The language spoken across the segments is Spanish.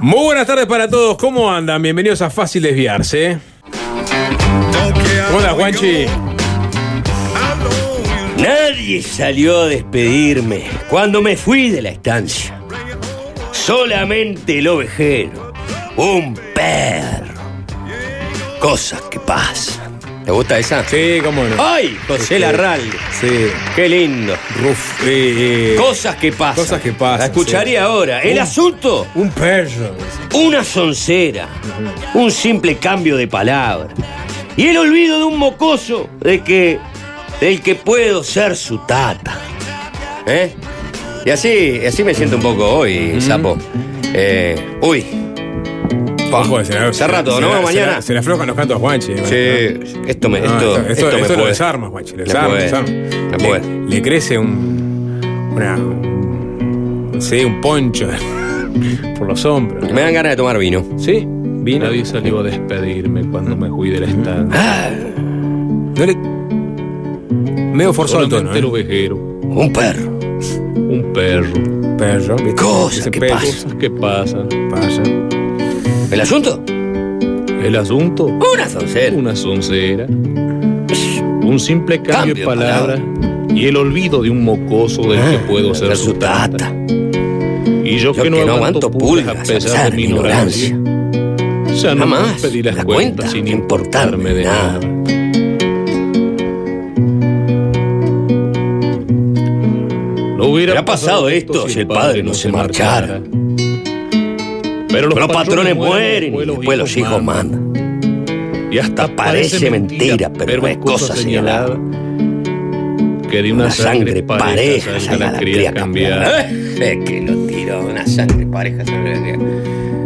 Muy buenas tardes para todos, ¿cómo andan? Bienvenidos a Fácil Desviarse. ¿Cómo andas, Juanchi? Nadie salió a despedirme cuando me fui de la estancia. Solamente el ovejero, un perro. Cosas que pasan. ¿Te gusta esa? Sí, cómo no. ¡Ay! José Larralde. Sí. Qué lindo. Ruf, eh, eh, Cosas que pasan. Cosas que pasan, La escucharía sí. ahora. El Un- asunto, un perro. una soncera. Un simple cambio de palabra. Y el olvido de un mocoso de que. del que puedo ser su tata. ¿Eh? Y así, así me siento un poco hoy, sapo. Eh, uy. Ojo, se la- hace rato, se ¿no? la- Mañana. Se, la- se le aflojan los cantos a Juanchi. Sí, esto me, No, esto, esto, esto, me esto lo puede. desarma, Juanchi. Lo desarma, puede, desarma. Le-. Le, crece un. Una. un- no sé, un poncho por los hombros. Me dan ganas de tomar vino. ¿Sí? Vino. Nadie salió a despedirme cuando me fui de la estancia. No le. Medio forzado el tono. El ¿eh? ovejero, Un perro. un perro. Perro. Cosas que pasan. Cosas que pasan. Pasa. ¿El asunto? El asunto, Una soncera. una soncera. Un simple cambio, de palabra. Y el olvido de un mocoso del que puedo ser su tata. Y yo, Yo que no aguanto pulgas a pesar de mi ignorancia. Ya no más pedí las la cuentas cuenta sin importarme de importarme nada. No hubiera Hubiera pasado esto si el padre no se marchara. Pero los, patrones mueren y después los hijos mandan. Y hasta Parece mentira, pero es cosa señalada. Que de una, Una sangre pareja salga la cría cambiada. cambiada. Eh, que lo tiró, una sangre pareja salga la cría.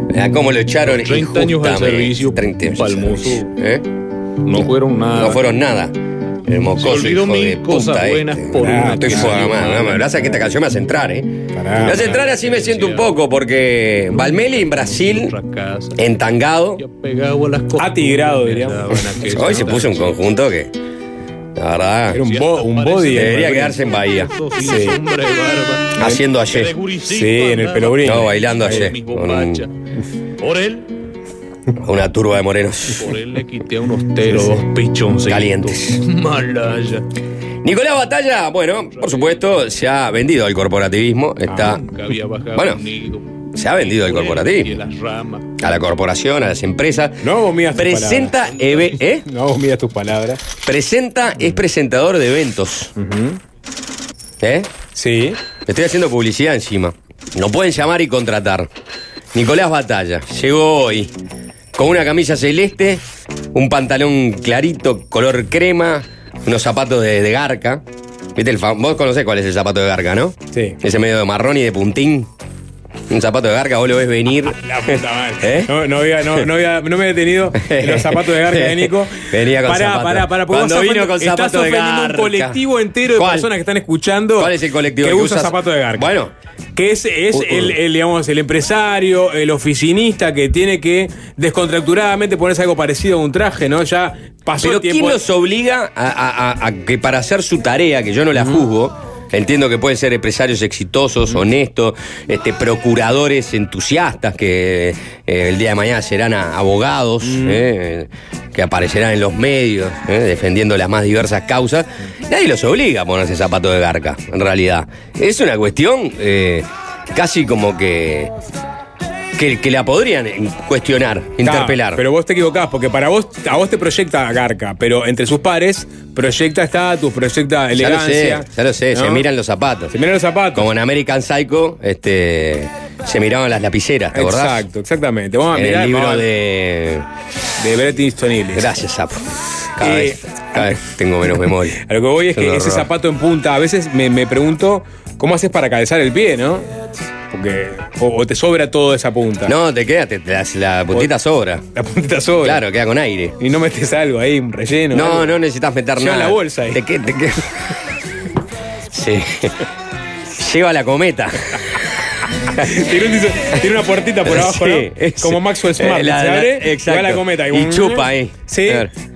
Mirá cómo lo echaron 30 años al servicio, 30 años palmoso. ¿eh? No fueron nada. No fueron nada. El mocoso Se olvidó hijo mil de cosas puta buenas este. por Ah, una estoy salió man, Gracias que esta canción me hace entrar, ¿eh? Pará, Me hace entrar así me siento un poco, porque Valmeli en Brasil, entangado, a. Atigrado, diríamos. hoy se puso un conjunto que, la verdad, Era un, bo- un body. debería ¿no? quedarse en Bahía, Sí. Sí. haciendo ayer. Sí, en el pelobrín. No, bailando ayer. Por él, Una turba de morenos. por él le quité a unos teros dos. Calientes. Malaya. Nicolás Batalla, bueno, por supuesto, se ha vendido al corporativismo. Está, Nunca había bajado Bueno, se ha vendido al corporativismo. las ramas. A la corporación, a las empresas. No vos midas tus Presenta, EB, ¿eh? No vos midas tus palabras. Presenta, es presentador de eventos. ¿Eh? Sí. Estoy haciendo publicidad encima. No pueden llamar y contratar. Nicolás Batalla llegó hoy con una camisa celeste, un pantalón clarito, color crema, unos zapatos de, de garca. ¿Viste el Vos conocés cuál es el zapato de garca, ¿no? Sí. Ese medio de marrón y de puntín. Un zapato de garca, vos lo ves venir. La puta madre. ¿Eh? No, no, había, no, no, había, no me había detenido en los zapatos de garca de Nico. Venía con pará, zapato. Pará, pará, Cuando vino con zapato de estás garca. un colectivo entero de ¿Cuál? personas que están escuchando. ¿Cuál es el colectivo que, que usa zapatos de garca? Bueno. Que es, es Uh, uh. el, el, digamos, el empresario, el oficinista que tiene que descontracturadamente ponerse algo parecido a un traje, ¿no? Ya pasó Pero el tiempo. ¿quién los obliga a, a- a- a que para hacer su tarea, que yo no la juzgo, entiendo que pueden ser empresarios exitosos, honestos, este, procuradores entusiastas que eh, el día de mañana serán a- abogados, eh, que aparecerán en los medios eh, defendiendo las más diversas causas, nadie los obliga a ponerse zapato de garca, en realidad. Es una cuestión casi como que, que, que la podrían cuestionar, interpelar. Pero vos te equivocás, porque para vos, a vos te proyecta Garca, pero entre sus pares proyecta estatus, proyecta Ya lo elegancia. sé, ya lo sé, ¿no? se miran los zapatos. Se miran los zapatos. Como en American Psycho, este, se miraban las lapiceras, ¿te acordás? Exacto, exactamente. Vamos a En mirar el libro vamos de. de Bret Easton Ellis. Gracias, Sapo. Cada, Eh, vez, cada vez tengo menos memoria. A lo que voy es que ese zapato en punta, a veces me, me pregunto cómo haces para calzar el pie, ¿no? Porque. O, o te sobra toda esa punta. No, te queda, te- te- la, la puntita sobra. La puntita sobra. Claro, queda con aire. Y no metes algo ahí, un relleno. No, algo. no necesitas meter Lleva nada. la bolsa ahí. Te que- te que- Sí. Lleva la cometa. tiene, un dice- tiene una puertita por abajo, Sí, ¿no? es- Como Maxwell Smart. eh, la- se abre y va la cometa. Y chupa ahí. Sí.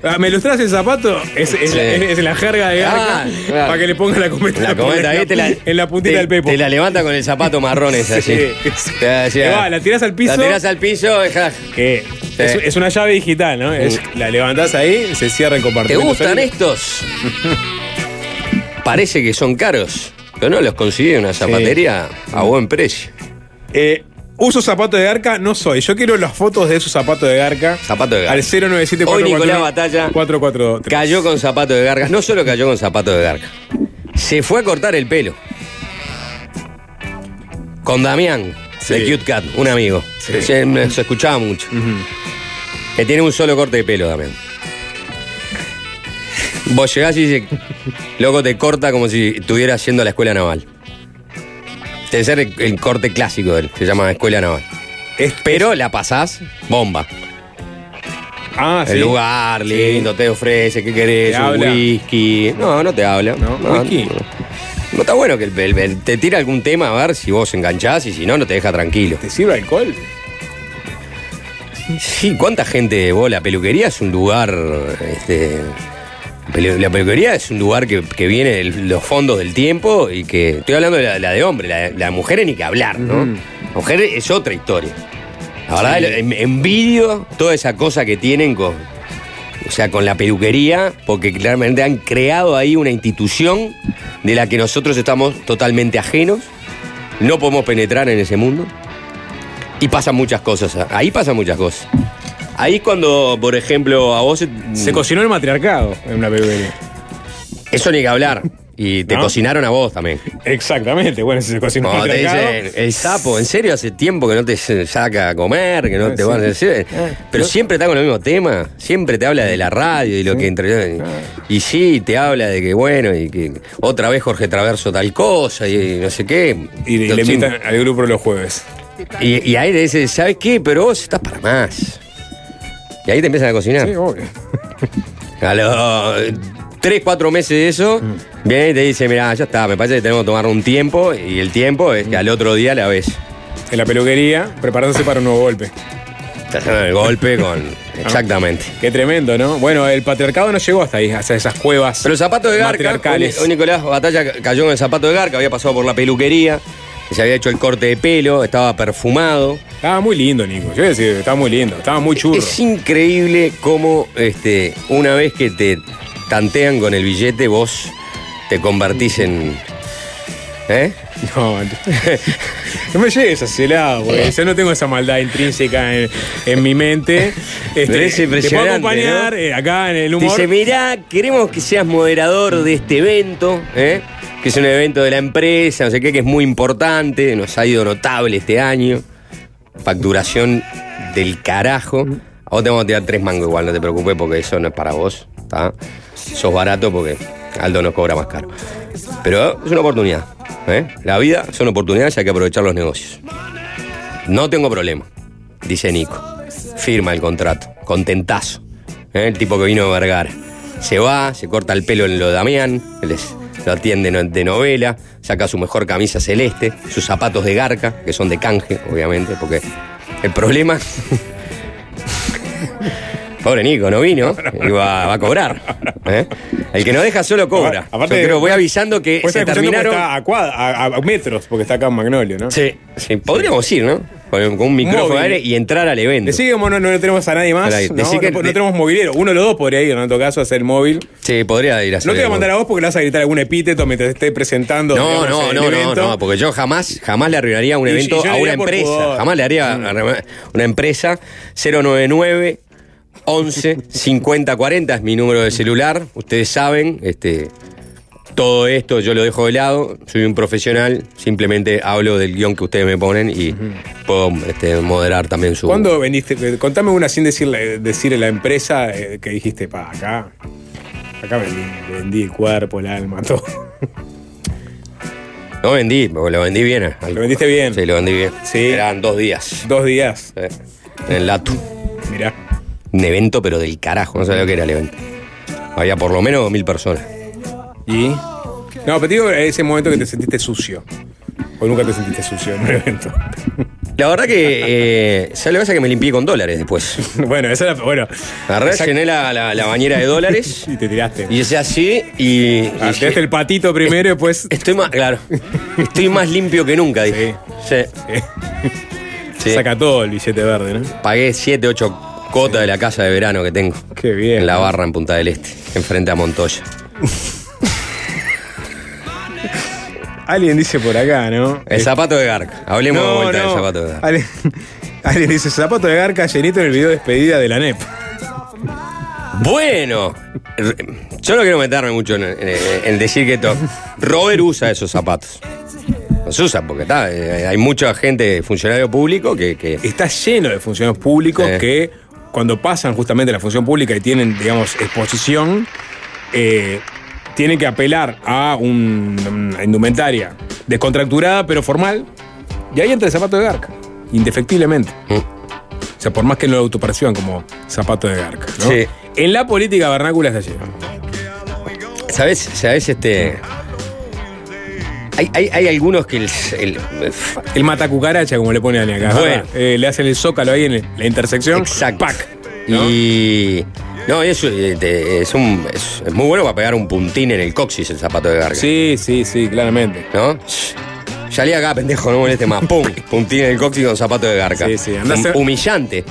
Ah, ¿Me ilustras el zapato? Es, es, Sí. es- es la jerga de Garca Ah, claro. para que le ponga la cometa, La cometa ahí te la, en la puntita te- del pepo. Te la levanta con el zapato marrón ese, así. Te Te va, la tirás al piso. La tirás al piso, dejá- Que es, una llave digital, ¿no? Es- la levantás ahí, se cierra ¿Te compartimento. gustan estos? Parece que son caros, pero no los consigue una zapatería a buen precio. Eh, uso zapato de Garca, no soy. Yo quiero las fotos de esos zapatos de Garca. Zapato de Garca. Al 097 Hoy Nicolás Batalla 443. Cayó con zapato de garga. No solo cayó con zapato de garga. Se fue a cortar el pelo. Con Damián, Sí. de Cute Cat, un amigo. Sí. Se, se escuchaba mucho. Que tiene un solo corte de pelo, Damián. Vos llegás y dice, loco, te corta como si estuvieras yendo a la escuela naval. Debe ser el, el corte clásico de él, se llama escuela naval. Es- Pero la pasás, bomba. Ah, sí. El lugar, lindo, te ofrece, ¿qué querés? ¿Te un habla? whisky. No, no te habla. ¿No? ¿Whisky? No, No está bueno que el- el- el- te tira algún tema a ver si vos enganchás y si no, no te deja tranquilo. ¿Te sirve alcohol? Sí, ¿cuánta gente? Vos, la peluquería es un lugar. Este, la peluquería es un lugar que, que viene de los fondos del tiempo y que. Estoy hablando de la, la de hombre, la, de- la de mujeres ni que hablar, ¿no? Ujú. La mujer es otra historia. La verdad, en- envidio toda esa cosa que tienen con. O sea, con la peluquería, porque claramente han creado ahí una institución de la que nosotros estamos totalmente ajenos. No podemos penetrar en ese mundo. Y pasan muchas cosas. Ahí pasan muchas cosas. Ahí cuando, por ejemplo, a vos... Se cocinó el matriarcado en una peluquería. Eso ni que hablar. Y te ¿No? cocinaron a vos también. Exactamente, bueno, si se cocinó el te matriarcado. dicen, el sapo, ¿en serio hace tiempo que no te saca a comer? Que no Ah, te sí. van a decir? Ah, Pero siempre está con el mismo tema. Siempre te habla de la radio y lo que entre. Y sí, te habla de que, bueno, y que otra vez Jorge Traverso tal cosa y no sé qué. Y, le invitan al grupo los jueves. Y, y ahí te dice, ¿sabes qué? Pero vos estás para más. Y ahí te empiezan a cocinar. Sí, obvio. A los 3, 4 meses de eso, Mm. viene y te dice, mira, ya está, me parece que tenemos que tomar un tiempo y el tiempo es que al otro día la ves. En la peluquería, preparándose para un nuevo golpe. Te hacen el golpe con... Ah. Exactamente. Qué tremendo, ¿no? Bueno, el patriarcado no llegó hasta ahí, hasta esas cuevas. Pero el zapato de Garca, hoy Nicolás Batalla cayó en el zapato de Garca, había pasado por la peluquería, se había hecho el corte de pelo, estaba perfumado. Estaba muy lindo, Nico. Yo voy a decir, estaba muy lindo. Estaba muy churro. Es increíble cómo este, una vez que te tantean con el billete, vos te convertís en... ¿Eh? No, no me llegues a ese lado, porque yo no tengo esa maldad intrínseca en, en mi mente. Este, es te puedo acompañar ¿no? eh, acá en el humor. Dice, mirá, queremos que seas moderador de este evento, ¿eh? que es un evento de la empresa, no sé qué, que es muy importante, nos ha ido notable este año. Facturación del carajo. A vos te vamos a tirar tres mangos igual, no te preocupes, porque eso no es para vos. ¿tá? Sos barato porque Aldo nos cobra más caro. Pero es una oportunidad. ¿eh? La vida son oportunidades y hay que aprovechar los negocios. No tengo problema, dice Nico. Firma el contrato, contentazo. ¿eh? El tipo que vino de Vergara. Se va, se corta el pelo en lo de Damián, les, lo atiende de novela, saca su mejor camisa celeste, sus zapatos de garca, que son de canje, obviamente, porque el problema. Pobre Nico, no vino y va, va a cobrar. ¿eh? El que no deja solo cobra. Aparte- Yo creo, voy avisando que se terminaron. Está a, a- a metros, porque está acá en Magnolio, ¿no? Sí, sí, podríamos ir, ¿no? Con, un micrófono aire y entrar al evento. Decí que como no, no tenemos a nadie más, ¿no? que- no, tenemos movilero. Uno de los dos podría ir, en todo caso, a hacer móvil. Sí, podría ir a hacer No te voy a mandar a vos porque le vas a gritar algún epíteto mientras esté presentando. No, digamos, no, el no, no, evento. no, porque yo jamás, jamás le arruinaría un Y- y evento a una empresa. pudor. Jamás le haría Mm. una empresa 099 11 50 40 es mi número de celular. Ustedes saben, este todo esto yo lo dejo de lado, soy un profesional, simplemente hablo del guion que ustedes me ponen y puedo este, moderar también su... ¿Cuándo vendiste? Eh, Contame una sin decirle, decirle la empresa eh, que dijiste, pa, acá. Acá vendí, vendí el cuerpo, el alma, todo. No vendí, lo vendí bien. al- Lo vendiste bien. Sí, lo vendí bien. Sí. Eran dos días Dos días. eh, en el Latu. Mirá. Un evento, pero del carajo, no sabía lo que era el evento. Había por lo menos mil personas. ¿Y? No, pero digo ese momento que te sentiste sucio. ¿O nunca te sentiste sucio en un evento? La verdad que, eh, ¿sabes lo que pasa? Que me limpié con dólares después. bueno, esa era. Bueno. Agarré, Exacto. llené la, la- la bañera de dólares Y te tiraste. y hice así y. Ah, y te daste el patito primero y después. Estoy más, claro. Estoy más limpio que nunca, dije. Sí. Sí. Saca todo el billete verde, ¿no? Pagué 7, 8 cotas de la casa de verano que tengo. Qué bien. En la barra en Punta del Este, enfrente a Montoya. Alguien dice por acá, ¿no? El zapato de Garca. Hablemos de vuelta del zapato de Garca. Alguien, alguien dice, zapato de garca llenito en el video de despedida de la NEP. Bueno, yo no quiero meterme mucho en, en- en decir que esto. Robert usa esos zapatos. Los usa porque está, eh, hay mucha gente, funcionario público, que, que- Está lleno de funcionarios públicos que cuando pasan justamente la función pública y tienen, digamos, exposición, eh, tienen que apelar a un- una indumentaria descontracturada pero formal. Y ahí entra el zapato de garca, indefectiblemente. Mm. O sea, por más que no lo autoperciban como zapato de garca. ¿no? Sí. En la política vernácula está lleno. ¿Sabes? ¿Sabes? Este. Hay, hay, hay algunos que el, el- El mata cucaracha, como le pone Dani acá. Bueno. Eh, le hacen el zócalo ahí en la intersección. Exacto. ¡Pac! ¿no? Y. No, eso eh, te- es, un, es, es muy bueno para pegar un puntín en el coxis el zapato de garga. Sí, sí, sí, claramente. ¿No? Salí acá, pendejo, no moleste más. ¡Pum! Puntín en el coxis con zapato de garca. Sí, sí, andá a Hum- hacer- Humillante.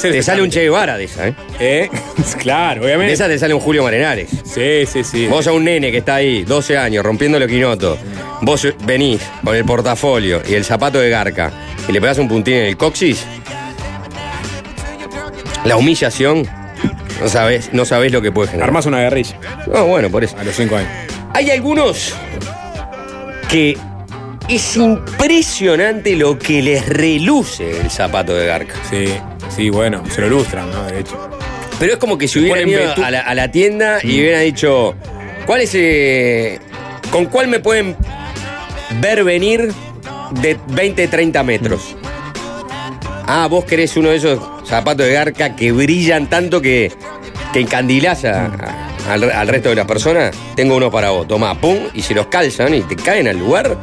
Te sale un. Che Guevara de esa, ¿eh? ¿Eh? claro, De obviamente. esa te sale un Julio Marenares. Sí, sí, sí. Vos a un nene que está ahí, 12 años, rompiendo el quinoto. Vos venís con el portafolio y el zapato de garca y le pegás un puntín en el coxis. La humillación, no sabés, no sabés lo que puede generar. Armás una guerrilla No, bueno, por eso. a los cinco años. Hay algunos que es impresionante lo que les reluce el zapato de garca. Sí, sí, bueno, se lo ilustran, ¿no? De hecho. Pero es como que si hubieran ido a la, a la tienda y hubieran dicho, ¿cuál es, eh, ¿con cuál me pueden ver venir de 20, 30 metros? Ah, vos querés uno de esos zapatos de garca que brillan tanto que, que encandilás a- a- al, al resto de las personas. Tengo uno para vos. Tomá, pum, y se los calzan y te caen al lugar.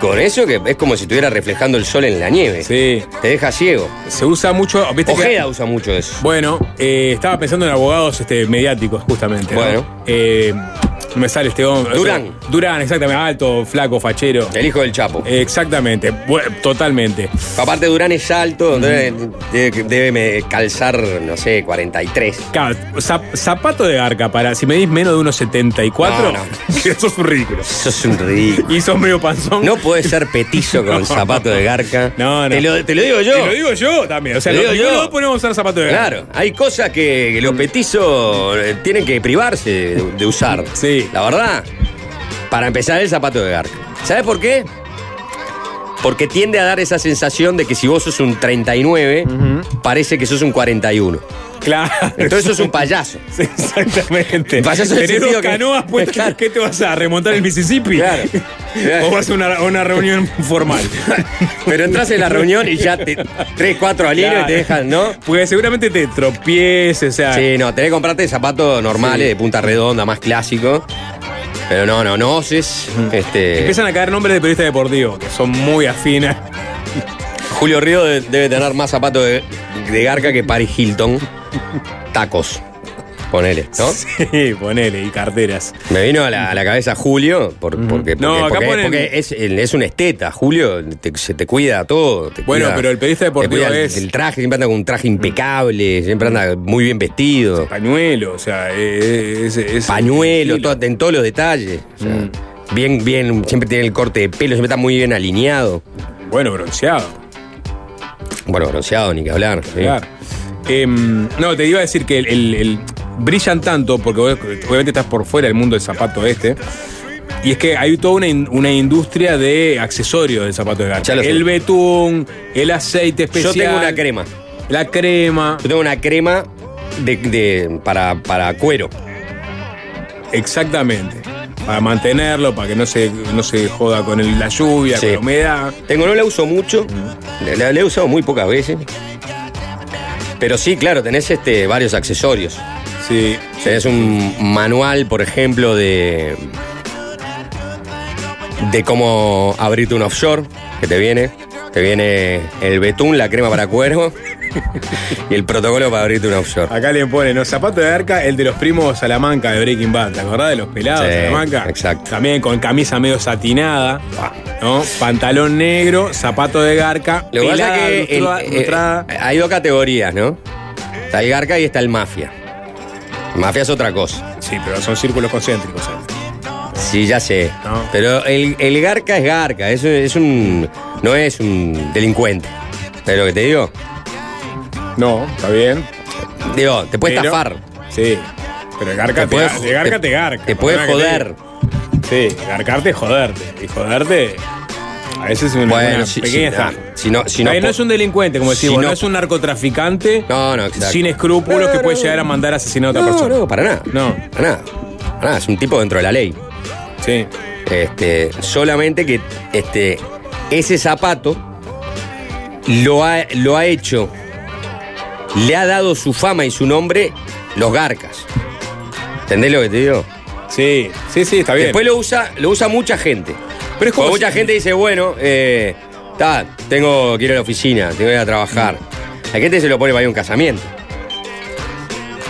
Con eso que es como si estuviera reflejando el sol en la nieve. Sí. Te deja ciego. Se usa mucho. ¿viste que- Ojeda usa mucho eso. Bueno, eh, estaba pensando en abogados este, mediáticos, justamente. ¿no? Bueno. Me sale este hombre. Durán. Durán, exactamente. Alto, flaco, fachero. El hijo del Chapo. Exactamente. Totalmente. Aparte Durán es alto, debe, debe- debe me calzar, no sé, 43. Claro, zap- zapato de arca para. Si medís menos de unos 74, No, eso es un ridículo. Eso es un ridículo. Y sos medio panzón. No puedes ser petizo con No. zapato de garca. No, no. Te lo, te lo digo yo. Te lo digo yo también. O sea, Te los digo yo. dos podemos usar zapato de garca. Claro, hay cosas que, que los petizos eh, tienen que privarse de, de usar. Sí. La verdad, para empezar el zapato de garca. ¿Sabes por qué? Porque tiende a dar esa sensación de que si vos sos un 39, parece que sos un 41. Claro. Entonces sos un payaso. Exactamente. Payaso Tenés dos que- canoas puestas. Claro. ¿Qué te vas a remontar el Mississippi? Claro. ¿O vas a una, una reunión formal? Pero entras en la reunión y ya te, tres, cuatro al hilo y te dejan, ¿no? Porque seguramente te tropieces, o sea. Sí, no, tenés que comprarte zapatos normales, Sí. de punta redonda, más clásicos. Pero no, no, no oses. Este, Empiezan a caer nombres de periodistas deportivos que son muy afines. Julio Río de- debe tener más zapatos de, de garca que Paris Hilton. Tacos. Ponele, ¿no? Sí, ponele, y carteras. Me vino a la, a la cabeza Julio, por- porque, porque, No, acá porque- ponen- porque es, es un esteta. Julio te- se te cuida todo. te Bueno, cuida- pero el periodista te deportivo cuida el- es- El traje, siempre anda con un traje impecable, siempre anda muy bien vestido. Pañuelo, o sea, eh, es. es- pañuelo, todo- en todos los detalles. O sea, Mm. Bien, bien, siempre tiene el corte de pelo, siempre está muy bien alineado. Bueno, bronceado. Bueno, bronceado, ni que hablar. sí. Claro. Em, no, te iba a decir que el, el- el- brillan tanto, porque obviamente estás por fuera del mundo del zapato este. Y es que hay toda una, in- una industria de accesorios del zapato de sé. El betún, el aceite Yo especial. tengo una crema. La crema. Yo tengo una crema de, de- para, para cuero. Exactamente. Para mantenerlo, para que no se, no se joda con el- la lluvia, Sí. con la humedad. Tengo, no la uso mucho. La he usado muy pocas veces. Pero sí, claro, tenés este, varios accesorios. Sí. Tenés un manual, por ejemplo, de. de cómo abrirte un offshore que te viene. Te viene el betún, la crema para cuero y el protocolo para abrirte un offshore. Acá le ponen, ¿no? Zapato de arca, el de los primos Salamanca de Breaking Bad. ¿Te acordás de los pelados Sí, Salamanca? exacto. También con camisa medio satinada, ¿no? Pantalón negro, zapato de garca, Lo que pasa pelada, es que el- lustra- eh, lustrada. hay dos categorías, ¿no? Está el garca y está el mafia. Mafia es otra cosa. Sí, pero son círculos concéntricos. ¿eh? Sí, ya sé. No. Pero el, el garca es garca, es, es un. no es un delincuente. ¿Sabes lo que te digo? No, está bien. Digo, te puede Pero- estafar. Sí. Pero el garca te, puede ga- jo- de garca te, garca. Te puede te joder. Sí, garcarte es joderte. Y joderte. A veces es una, Bueno, una si- pequeña si- estafa. si no- si no no es un delincuente, como si decimos, no, no- es un narcotraficante No, no, exacto. sin escrúpulos No, que puede no. llegar a mandar a asesinar a otra No, persona. no, para nada. No. Para nada. Para nada. Es un tipo dentro de la ley. Sí. Este, solamente que este, ese zapato lo ha, lo ha hecho, le ha dado su fama y su nombre los garcas. ¿Entendés lo que te digo? Sí, sí, sí, está bien. Después lo usa, lo usa mucha gente. Pero es como Porque mucha gente dice, bueno, eh, ta, tengo que ir a la oficina, tengo que ir a trabajar. Hay gente se lo pone para ir a un casamiento.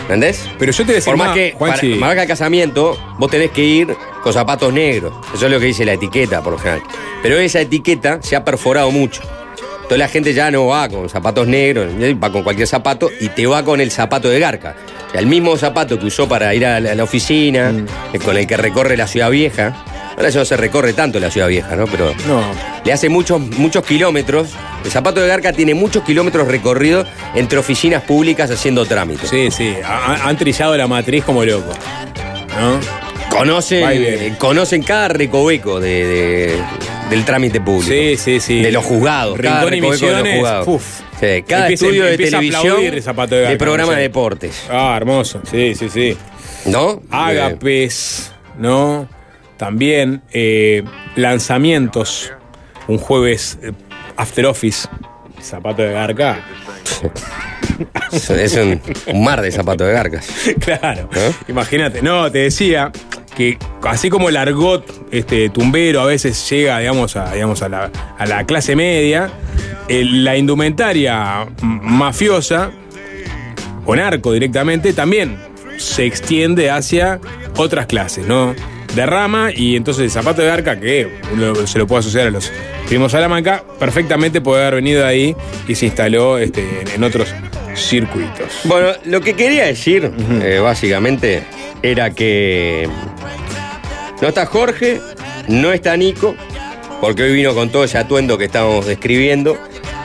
¿Entendés? Pero yo te decía, Por más que, para, Juanchi, más que al casamiento, vos tenés que ir con zapatos negros. Eso es lo que dice la etiqueta, por lo general. Pero esa etiqueta se ha perforado mucho. Entonces la gente ya no va con zapatos negros, va con cualquier zapato y te va con el zapato de garca. El mismo zapato que usó para ir a la, a la oficina, Mm. eh, con el que recorre la ciudad vieja. Ahora ya no se recorre tanto la ciudad vieja, ¿no? Pero No. le hace muchos, muchos kilómetros. El zapato de garca tiene muchos kilómetros recorridos entre oficinas públicas haciendo trámites. Sí, sí. ha- ha- han trillado la matriz como loco. ¿No? Conocen, cada recoveco de, de- del trámite público. Sí, sí, sí. De los juzgados. cada Rincón y de los juzgados. uf. Sí, cada Empieza- estudio de televisión aplaudir el zapato de de, garca, programa no sé. de deportes. Ah, hermoso. Sí, sí, sí. ¿No? Agapes, ¿no? También eh, lanzamientos. Un jueves eh, After Office. Zapato de garca. es un, un mar de zapatos de garcas. claro. ¿Eh? Imagínate. No, te decía que así como el argot este, tumbero a veces llega, digamos, a, digamos, a, la, a la clase media, el- la indumentaria mafiosa o narco directamente también se extiende hacia otras clases, ¿no? Derrama y entonces el zapato de arca, que uno se lo puede asociar a los primos Salamanca, perfectamente puede haber venido de ahí y se instaló este, en, en otros circuitos. Bueno, lo que quería decir, eh, básicamente, era que no está Jorge, no está Nico, porque hoy vino con todo ese atuendo que estábamos describiendo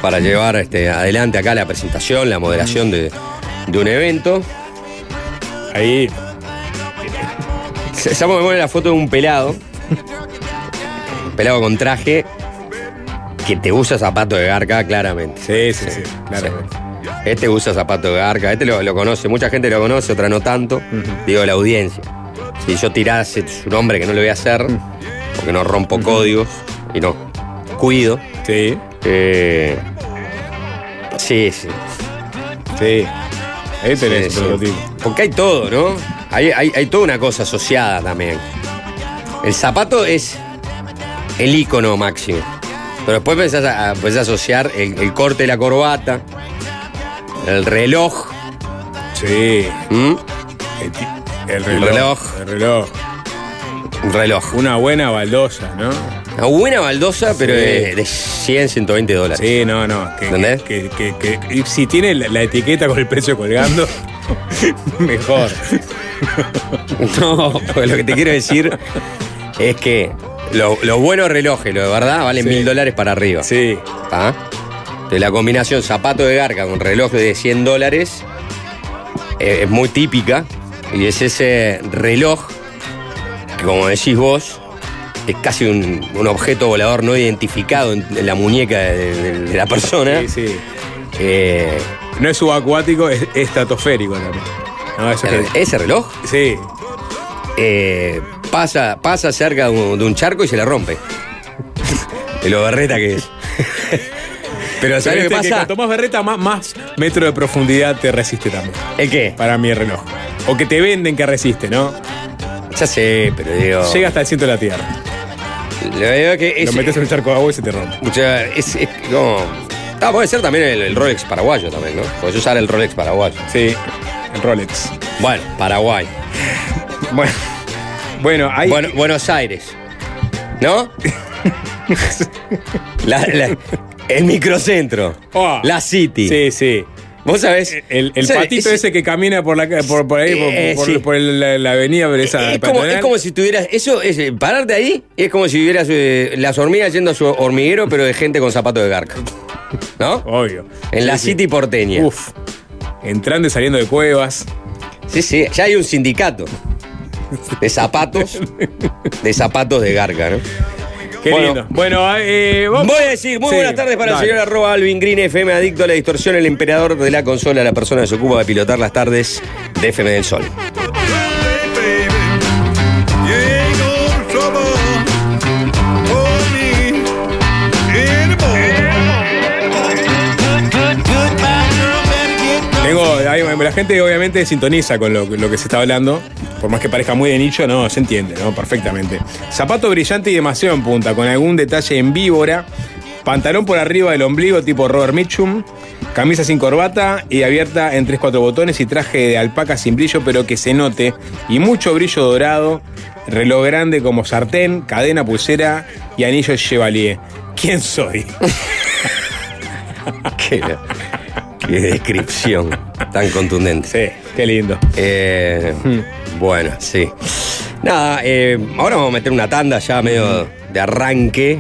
para llevar este, adelante acá la presentación, la moderación de, de un evento. Ahí Samu me pone la foto de un pelado, un pelado con traje, que te usa zapato de garca, claramente. Sí, sí, sí, claramente. Este usa zapato de garca, este lo, lo conoce, mucha gente lo conoce, otra no tanto. Digo, la audiencia. Si yo tirase su nombre, que no lo voy a hacer, porque no rompo códigos y no cuido. Sí, eh, sí, sí. sí. Ahí tenés sí, el prototipo. Porque hay todo, ¿no? Hay, hay- hay toda una cosa asociada también. El zapato es el icono máximo. Pero después empezás a, asociar el, el corte de la corbata, el reloj. Sí. ¿m? El, ti- el El reloj. reloj. El reloj. Un reloj. Una buena baldosa, ¿no? Una buena baldosa, pero de, de 100, 120 dólares. Sí, no, no. Que, ¿Entendés? que, que- si tiene la, la etiqueta con el precio colgando, mejor. No, porque lo que te quiero decir es que lo- los buenos relojes, lo de verdad, valen Sí. mil dólares para arriba. Sí. ¿Ah? Entonces la combinación zapato de garca con reloj de 100 dólares eh, es muy típica y es ese reloj que como decís vos es casi un, un objeto volador no identificado en, en la muñeca de, de- de la persona. Sí, sí. Eh, No es subacuático, es estratosférico también. No, eso el- que- ese reloj Sí. eh, pasa, pasa cerca de un, de un charco y se le rompe. De lo berreta que es. Pero ¿sabes Pero lo que pasa? cuanto más berreta, más, más metro de profundidad te resiste también. ¿El qué? Para mi reloj. O que te venden que resiste, ¿no? Ya sé, pero digo. Llega hasta el centro de la Tierra. Verdad que es, Lo metes en un charco de agua y se te rompe. sea, es, es como. Ah, puede ser también el, el Rolex paraguayo también, ¿no? Puedes usar el Rolex paraguayo. Sí, el Rolex. Bueno, Paraguay. Bueno, bueno, hay. Bueno, Buenos Aires. ¿No? La- la- el microcentro. Oh, la City. Sí, sí. Vos sabés. El, patito es- ese que camina por la por, por ahí, por, Eh, por- sí. por el- la, la avenida por esa es, como, es peatonal. como si tuvieras. Eso es. eh, Pararte ahí es como si vieras eh, las hormigas yendo a su hormiguero, pero de gente con zapatos de garca. ¿no? Obvio. En la sí. City porteña. Uf. Entrando y saliendo de cuevas. Sí, sí. Ya hay un sindicato de zapatos. De zapatos de garca, ¿no? Qué Bueno. lindo. Bueno, eh, vamos- Voy a decir, muy Sí, buenas tardes para dale. el señor arroba Alvin Green, FM adicto a la distorsión, el emperador de la consola, la persona que se ocupa de pilotar las tardes de FM del Sol. La gente obviamente sintoniza con lo, lo que se está hablando. Por más que parezca muy de nicho, no, se entiende, ¿no? Perfectamente. Zapato brillante y demasiado en punta, con algún detalle en víbora. Pantalón por arriba del ombligo tipo Robert Mitchum. Camisa sin corbata y abierta en 3-4 botones y traje de alpaca sin brillo, pero que se note. Y mucho brillo dorado. Reloj grande como sartén, cadena, pulsera y anillo Chevalier. ¿Quién soy? Qué, qué descripción tan contundente. Sí, qué lindo. Eh, bueno, sí. Nada, eh, ahora vamos a meter una tanda ya medio de arranque.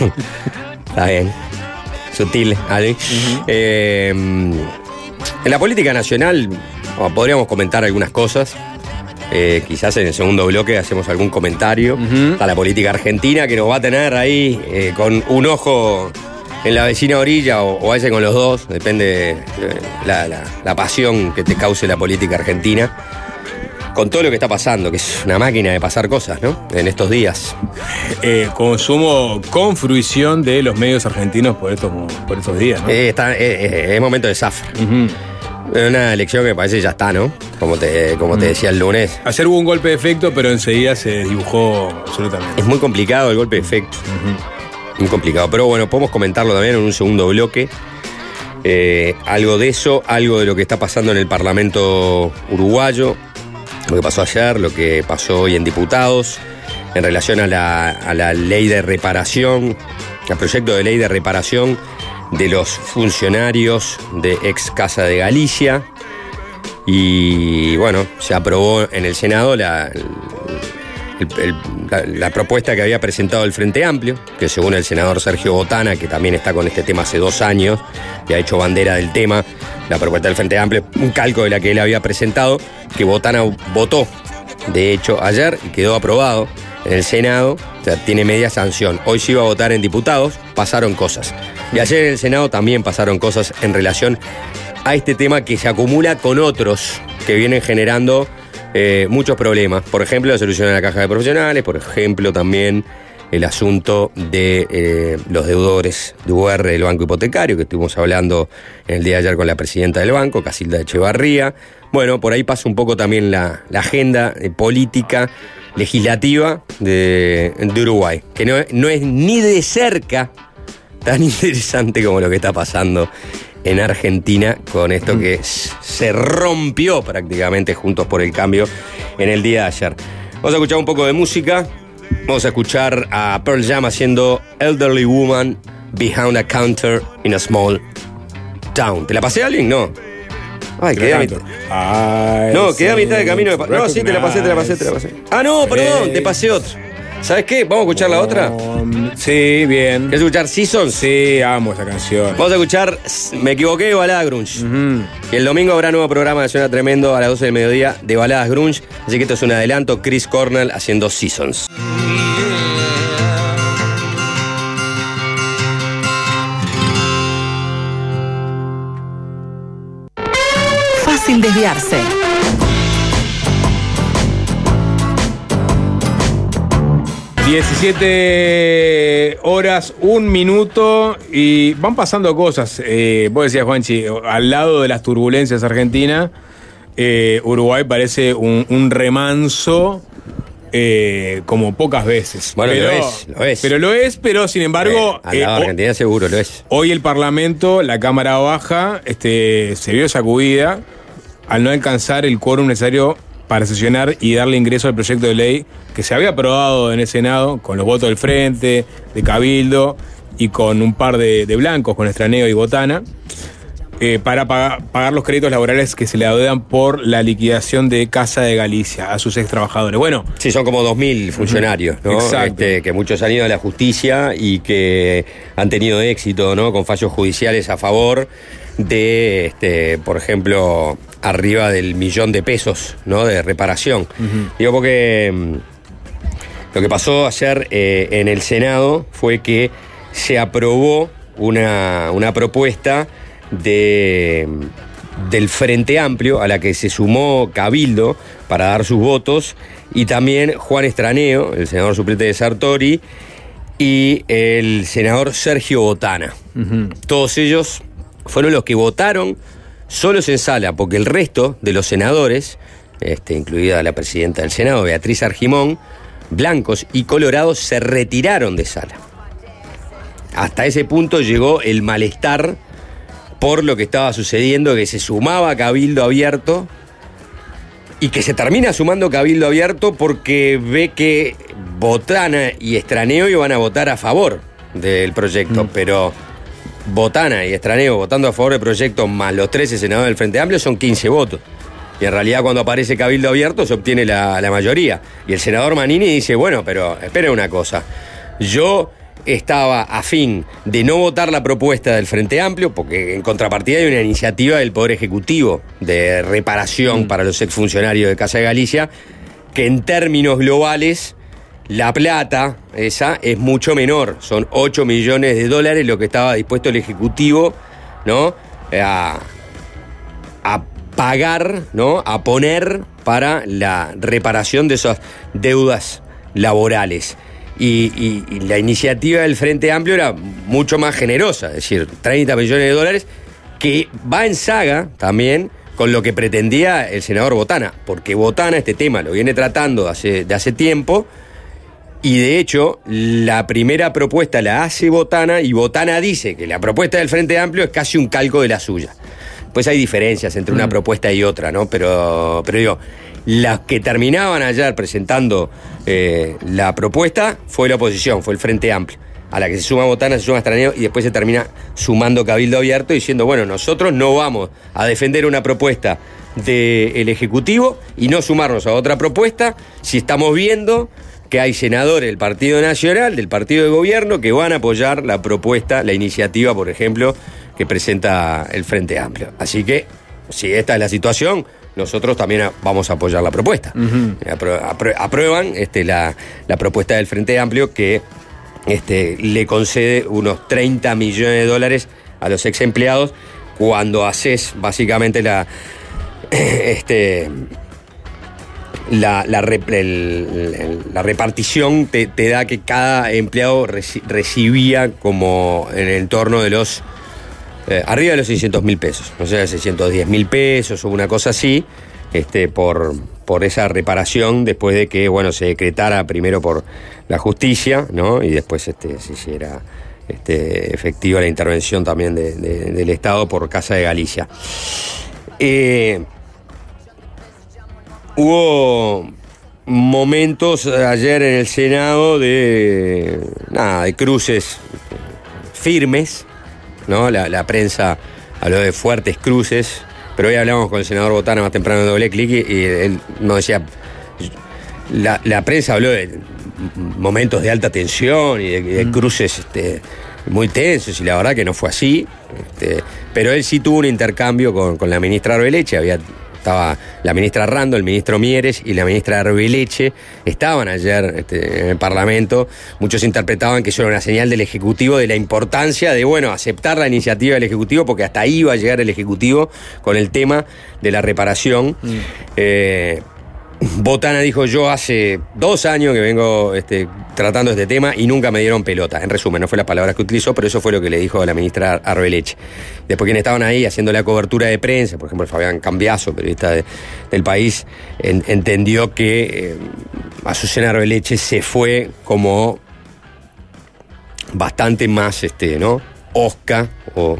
Está bien. Sutil, Ali. Eh, en la política nacional bueno, podríamos comentar algunas cosas. Eh, quizás en el segundo bloque hacemos algún comentario a la política argentina que nos va a tener ahí eh, con un ojo en la vecina orilla o, o a veces con los dos, depende de la, la- la pasión que te cause la política argentina. Con todo lo que está pasando, que es una máquina de pasar cosas, ¿no? En estos días. eh, consumo con fruición de los medios argentinos por estos, por estos días, ¿no? Eh, está- eh, eh, es momento de zafra. Una elección que parece ya está, ¿no? Como te, como te decía el lunes. Ayer hubo un golpe de efecto, pero enseguida se dibujó absolutamente. Es muy complicado el golpe de efecto. Muy complicado. Pero bueno, podemos comentarlo también en un segundo bloque. Eh, algo de eso, algo de lo que está pasando en el Parlamento uruguayo, lo que pasó ayer, lo que pasó hoy en diputados, en relación a la, a la ley de reparación, al proyecto de ley de reparación de los funcionarios de ex Casa de Galicia. Y bueno, se aprobó en el Senado la, la, la propuesta que había presentado el Frente Amplio, que según el senador Sergio Botana, que también está con este tema hace dos años y ha hecho bandera del tema, la propuesta del Frente Amplio, un calco de la que él había presentado, que Botana votó, de hecho, ayer y quedó aprobado en el Senado, o sea, tiene media sanción. Hoy se iba a votar en diputados, pasaron cosas. Y ayer en el Senado también pasaron cosas en relación a este tema que se acumula con otros que vienen generando eh, muchos problemas. Por ejemplo, la solución a la caja de profesionales, por ejemplo, también el asunto de eh, los deudores de UR del Banco Hipotecario, que estuvimos hablando en el día de ayer con la presidenta del banco, Casilda Echevarría. Bueno, por ahí pasa un poco también la, agenda eh, política, legislativa de, de Uruguay, que no, no es ni de cerca tan interesante como lo que está pasando en Argentina con esto que se rompió prácticamente juntos por el cambio en el día de ayer. Vamos a escuchar un poco de música. Vamos a escuchar a Pearl Jam haciendo Elderly Woman Behind a Counter in a Small Town. ¿Te la pasé a alguien? No. Ay, quedé a mitad. No, quedé a mitad de camino. de No, sí, te la pasé, te la pasé, te la pasé. Ah, no, perdón, te pasé otra. ¿Sabes qué? ¿Vamos a escuchar la otra? Sí, bien. ¿Quieres escuchar Seasons? Sí, amo esa canción. Vamos a escuchar Me equivoqué, Balada Grunge. Y el domingo habrá nuevo programa de Suena Tremendo a las 12 del mediodía de Baladas Grunge. Así que esto es un adelanto. Chris Cornell haciendo Seasons. Fácil desviarse. Diecisiete horas, un minuto y van pasando cosas. Eh, vos decías, Juanchi, al lado de las turbulencias argentinas, eh, Uruguay parece un, un remanso eh, como pocas veces. Bueno, pero, lo es, lo es. Pero lo es, pero sin embargo. Eh, al lado de Argentina seguro lo es. Hoy el Parlamento, la Cámara Baja, este, se vio sacudida al no alcanzar el quórum necesario para sesionar y darle ingreso al proyecto de ley que se había aprobado en el Senado con los votos del Frente, de Cabildo y con un par de, de blancos, con Estraneo y Botana, eh, para paga- pagar los créditos laborales que se le adeudan por la liquidación de Casa de Galicia a sus ex trabajadores. Bueno, Sí, son como 2.000 funcionarios, ¿no? Exacto. Este, que muchos han ido a la justicia y que han tenido éxito, ¿no? Con fallos judiciales a favor de, este, por ejemplo, arriba del millón de pesos, ¿no? De reparación. Digo porque mm, lo que pasó ayer eh, en el Senado fue que se aprobó una, una propuesta de, del Frente Amplio a la que se sumó Cabildo para dar sus votos y también Juan Estraneo, el senador suplente de Sartori, y el senador Sergio Botana. Todos ellos fueron los que votaron solos en sala, porque el resto de los senadores, este, incluida la presidenta del Senado, Beatriz Argimón, blancos y colorados, se retiraron de sala. Hasta ese punto llegó el malestar por lo que estaba sucediendo, que se sumaba Cabildo Abierto y que se termina sumando Cabildo Abierto porque ve que Botana y Estraneo iban a votar a favor del proyecto, pero Botana y Estraneo votando a favor del proyecto más los 13 senadores del Frente Amplio son 15 votos. Y en realidad cuando aparece Cabildo Abierto se obtiene la, la mayoría. Y el senador Manini dice, bueno, pero esperen una cosa. Yo estaba a fin de no votar la propuesta del Frente Amplio, porque en contrapartida hay una iniciativa del Poder Ejecutivo de reparación para los exfuncionarios de Casa de Galicia, que en términos globales la plata, esa, es mucho menor. Son 8 millones de dólares lo que estaba dispuesto el Ejecutivo, ¿no? A, a pagar, ¿no? A poner para la reparación de esas deudas laborales. Y, la iniciativa del Frente Amplio era mucho más generosa, es decir, 30 millones de dólares, que va en saga también con lo que pretendía el senador Botana, porque Botana este tema lo viene tratando hace, de hace tiempo, y de hecho, la primera propuesta la hace Botana y Botana dice que la propuesta del Frente Amplio es casi un calco de la suya. Pues hay diferencias entre una propuesta y otra, ¿no? Pero, pero digo, las que terminaban ayer presentando eh, la propuesta fue la oposición, fue el Frente Amplio. A la que se suma Botana, se suma Estraneo y después se termina sumando Cabildo Abierto diciendo, bueno, nosotros no vamos a defender una propuesta del Ejecutivo y no sumarnos a otra propuesta si estamos viendo que hay senadores del Partido Nacional, del Partido de Gobierno, que van a apoyar la propuesta, la iniciativa, por ejemplo, que presenta el Frente Amplio. Así que, si esta es la situación, nosotros también vamos a apoyar la propuesta. Apro- aprueban este, la, la propuesta del Frente Amplio que este, le concede unos 30 millones de dólares a los ex empleados cuando haces básicamente la, este, la, la repartición te, da que cada empleado reci- recibía como en el entorno de los eh, arriba de los 600 mil pesos, o sea, 610 mil pesos o una cosa así, este, por, por esa reparación después de que, bueno, se decretara primero por la justicia, ¿no? Y después este, se hiciera este, efectiva la intervención también de- de- del Estado por Casa de Galicia. Eh, hubo momentos ayer en el Senado de nada, de cruces firmes, ¿no? La, la prensa habló de fuertes cruces, pero hoy hablamos con el senador Botana más temprano de doble clic y, y él nos decía, la, la prensa habló de momentos de alta tensión y de, y de cruces este, muy tensos y la verdad que no fue así, este, pero él sí tuvo un intercambio con, con la ministra Arbeleche, había estaba la ministra Rando, el ministro Mieres y la ministra Arbeleche, estaban ayer este, en el Parlamento. Muchos interpretaban que eso era una señal del Ejecutivo de la importancia de, bueno, aceptar la iniciativa del Ejecutivo, porque hasta ahí iba a llegar el Ejecutivo con el tema de la reparación. Eh, Botana dijo, yo hace dos años que vengo este, tratando este tema y nunca me dieron pelota. En resumen, no fue la palabra que utilizó, pero eso fue lo que le dijo la ministra Arbeleche. Después quienes estaban ahí haciendo la cobertura de prensa, por ejemplo, Fabián Cambiaso, periodista de- del país, en- entendió que eh, Azucena Arbeleche se fue como bastante más, este, ¿no? Osca o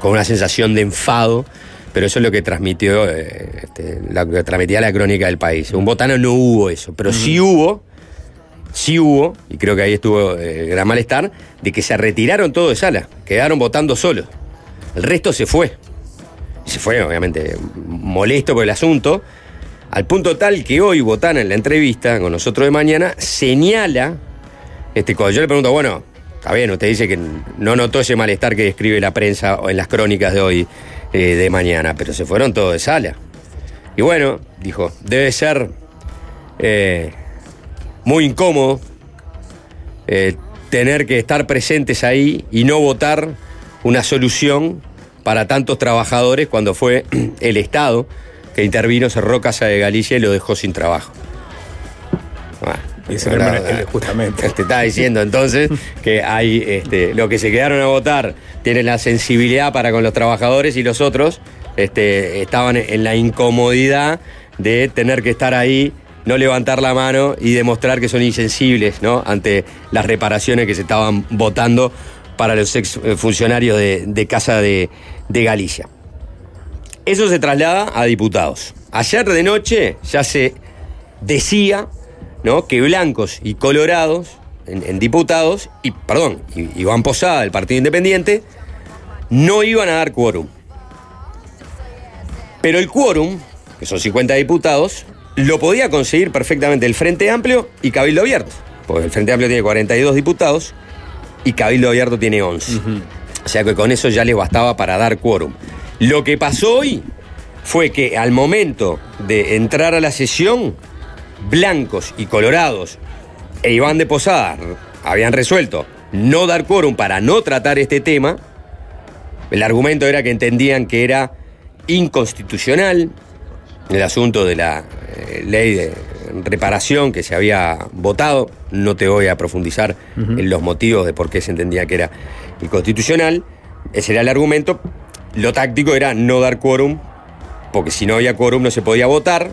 con una sensación de enfado, pero eso es lo que transmitió, eh, este, la que transmitía la crónica del país. Un botano no hubo eso, pero sí hubo, sí hubo, y creo que ahí estuvo eh, el gran malestar, de que se retiraron todos de sala, quedaron votando solos. El resto se fue. Se fue, obviamente, molesto por el asunto, al punto tal que hoy Botana en la entrevista con nosotros de mañana señala este, cuando yo le pregunto, bueno, está bien, usted dice que no notó ese malestar que describe la prensa o en las crónicas de hoy eh, de mañana, pero se fueron todos de sala. Y bueno, dijo, debe ser eh, muy incómodo eh, tener que estar presentes ahí y no votar una solución para tantos trabajadores cuando fue el Estado que intervino, cerró Casa de Galicia y lo dejó sin trabajo. Bueno, ese era el- justamente. te está diciendo entonces que hay este, los que se quedaron a votar tienen la sensibilidad para con los trabajadores y los otros este, estaban en la incomodidad de tener que estar ahí, no levantar la mano y demostrar que son insensibles ¿no? ante las reparaciones que se estaban votando para los ex eh, funcionarios de, de Casa de, de Galicia. Eso se traslada a diputados. Ayer de noche ya se decía ¿no? que blancos y colorados en, en diputados, y perdón, y- Iván Posada del Partido Independiente, no iban a dar quórum. Pero el quórum, que son 50 diputados, lo podía conseguir perfectamente el Frente Amplio y Cabildo Abierto. Porque el Frente Amplio tiene 42 diputados y Cabildo Abierto tiene 11. O sea que con eso ya les bastaba para dar quórum. Lo que pasó hoy fue que al momento de entrar a la sesión, blancos y colorados e Iván de Posada habían resuelto no dar quórum para no tratar este tema. El argumento era que entendían que era inconstitucional el asunto de la eh, ley de reparación que se había votado. No te voy a profundizar en los motivos de por qué se entendía que era inconstitucional. Ese era el argumento. Lo táctico era no dar quórum, porque si no había quórum no se podía votar.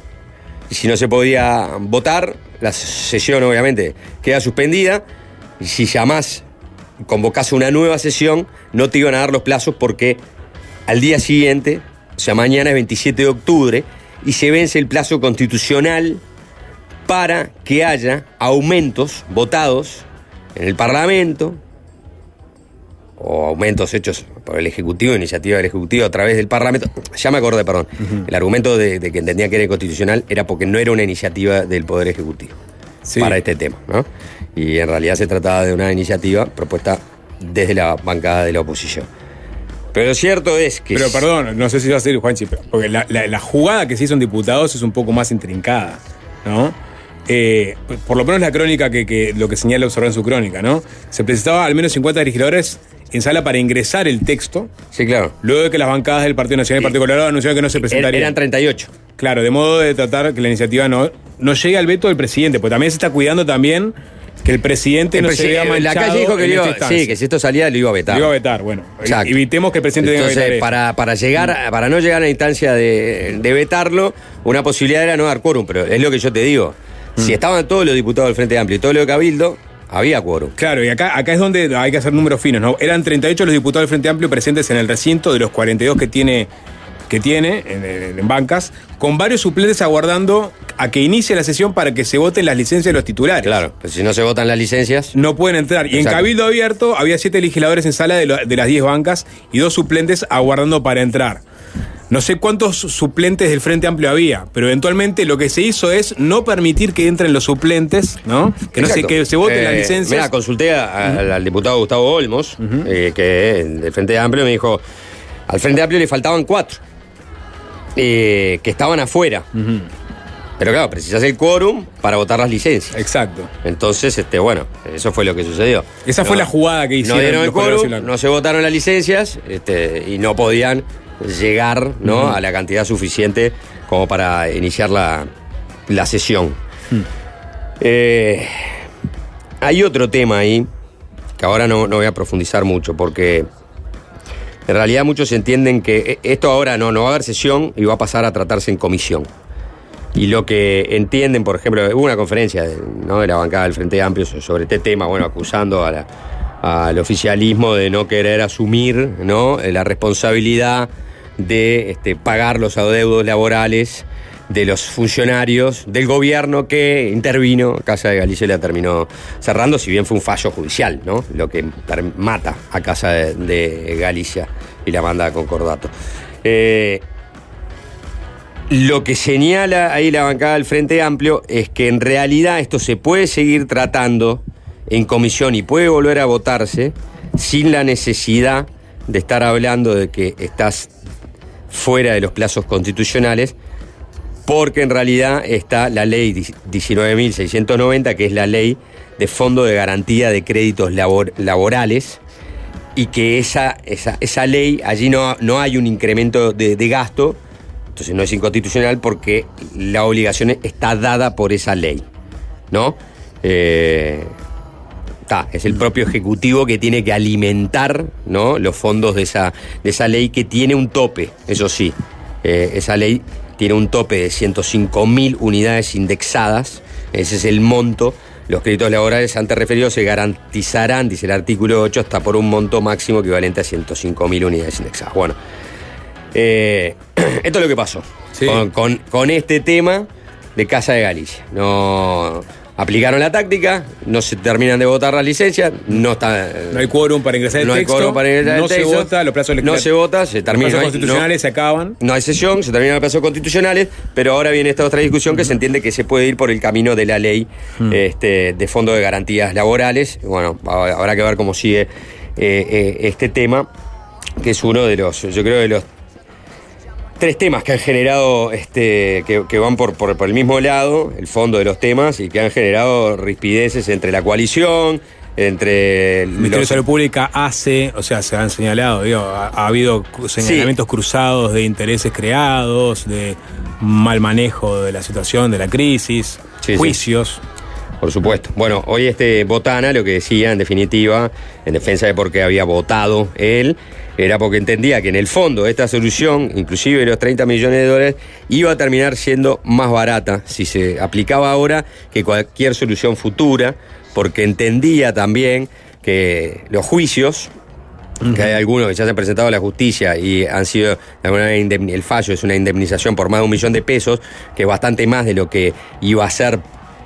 Y si no se podía votar, la sesión obviamente queda suspendida. Y si llamás, convocás una nueva sesión, no te iban a dar los plazos porque al día siguiente, o sea, mañana es 27 de octubre, y se vence el plazo constitucional para que haya aumentos votados en el Parlamento, o aumentos hechos por el Ejecutivo, iniciativa del Ejecutivo a través del Parlamento. Ya me acordé, perdón. El argumento de, de que entendía que era inconstitucional era porque no era una iniciativa del Poder Ejecutivo Sí. para este tema, ¿no? Y en realidad se trataba de una iniciativa propuesta desde la bancada de la oposición. Pero lo cierto es que... Pero perdón, no sé si va a ser Juanchi, pero- porque la, la- la jugada que se hizo en diputados es un poco más intrincada, ¿no? Eh, por lo menos la crónica que, que- lo que señala observar en su crónica, ¿no? Se presentaba al menos 50 legisladores en sala para ingresar el texto, Sí, claro. luego de que las bancadas del Partido Nacional y el Partido Colorado anunciaron que no se Er- presentarían. Eran 38. Claro, de modo de tratar que la iniciativa no, no llegue al veto del presidente, porque también se está cuidando también que el presidente El no presi- se vea la manchado calle dijo que iba- sí, que si esto salía lo iba a vetar. Lo iba a vetar, bueno. Exacto. Evitemos que el presidente tenga que Entonces, vetar para, para llegar, a- para no llegar a la instancia de, de vetarlo, una posibilidad era no dar quórum, pero es lo que yo te digo. Mm. Si estaban todos los diputados del Frente Amplio y todo lo de Cabildo, había quórum. Claro, y acá, acá es donde hay que hacer números finos, ¿no? Eran 38 los diputados del Frente Amplio presentes en el recinto de los 42 que tiene, que tiene en, en- en bancas, con varios suplentes aguardando a que inicie la sesión para que se voten las licencias de los titulares. Claro, pues si no se votan las licencias. No pueden entrar. Y en. Cabildo Abierto había siete legisladores en sala de, lo- de las 10 bancas y dos suplentes aguardando para entrar. No sé cuántos suplentes del Frente Amplio había, pero eventualmente lo que se hizo es no permitir que entren los suplentes, ¿no? Que no se, que se voten las Eh, licencias. Mirá, consulté a- al, al diputado Gustavo Olmos, eh, que del Frente Amplio, me dijo, al Frente Amplio le faltaban cuatro, eh, que estaban afuera. Pero claro, precisas el quórum para votar las licencias. Exacto. Entonces, este, bueno, eso fue lo que sucedió. Esa fue la jugada que hicieron No dieron el quórum, no se votaron las licencias este, y no podían llegar ¿no? a la cantidad suficiente como para iniciar la, la sesión. Eh, hay otro tema ahí que ahora no, no voy a profundizar mucho porque en realidad muchos entienden que e- esto ahora no, no va a haber sesión y va a pasar a tratarse en comisión. Y lo que entienden, por ejemplo, hubo una conferencia de, ¿no? de la bancada del Frente Amplio sobre este tema, bueno, acusando a la- al oficialismo de no querer asumir ¿no? la responsabilidad de este, pagar los adeudos laborales de los funcionarios del gobierno que intervino, Casa de Galicia la terminó cerrando, si bien fue un fallo judicial, ¿no? Lo que mata a Casa de, de Galicia y la manda a concordato. Eh, lo que señala ahí la bancada del Frente Amplio es que en realidad esto se puede seguir tratando en comisión y puede volver a votarse sin la necesidad de estar hablando de que estás fuera de los plazos constitucionales, porque en realidad está la ley 19.690, que es la ley de Fondo de Garantía de Créditos Labor- Laborales, y que esa, esa, esa ley, allí no, no hay un incremento de, de gasto, entonces no es inconstitucional porque la obligación está dada por esa ley, ¿no? Eh, ta, es el propio Ejecutivo que tiene que alimentar ¿no? los fondos de esa, de esa ley que tiene un tope, eso sí. Eh, esa ley tiene un tope de 105 mil unidades indexadas, ese es el monto. Los créditos laborales antes referidos se garantizarán, dice el artículo 8, hasta por un monto máximo equivalente a 105 mil unidades indexadas. Bueno, eh, esto es lo que pasó Sí. con, con- con este tema de Casa de Galicia. No aplicaron la táctica, no se terminan de votar las licencias, no está. No hay quórum para ingresar el no hay texto. quórum para ingresar el no se texto, vota, los plazos No se vota, se termina. Los no plazos hay- constitucionales se acaban. no, no hay sesión, se terminan los plazos constitucionales, pero ahora viene esta otra discusión que se entiende que se puede ir por el camino de la ley este, de fondo de garantías laborales. Bueno, ha- habrá que ver cómo sigue eh, eh, este tema, que es uno de los, yo creo, de los tres temas que han generado, este, que, que van por, por, por el mismo lado, el fondo de los temas, y que han generado rispideces entre la coalición, entre El Ministerio de Salud Pública hace, o sea, se han señalado, digo, ha, ha habido señalamientos cruzados de intereses creados, de mal manejo de la situación, de la crisis, Sí, sí. juicios. Por supuesto. Bueno, hoy este Botana lo que decía, en definitiva, en defensa de por qué había votado él, era porque entendía que en el fondo esta solución, inclusive los 30 millones de dólares, iba a terminar siendo más barata si se aplicaba ahora que cualquier solución futura, porque entendía también que los juicios, que hay algunos que ya se han presentado a la justicia y han sido, de alguna manera, indemni- el fallo es una indemnización por más de un millón de pesos, que es bastante más de lo que iba a ser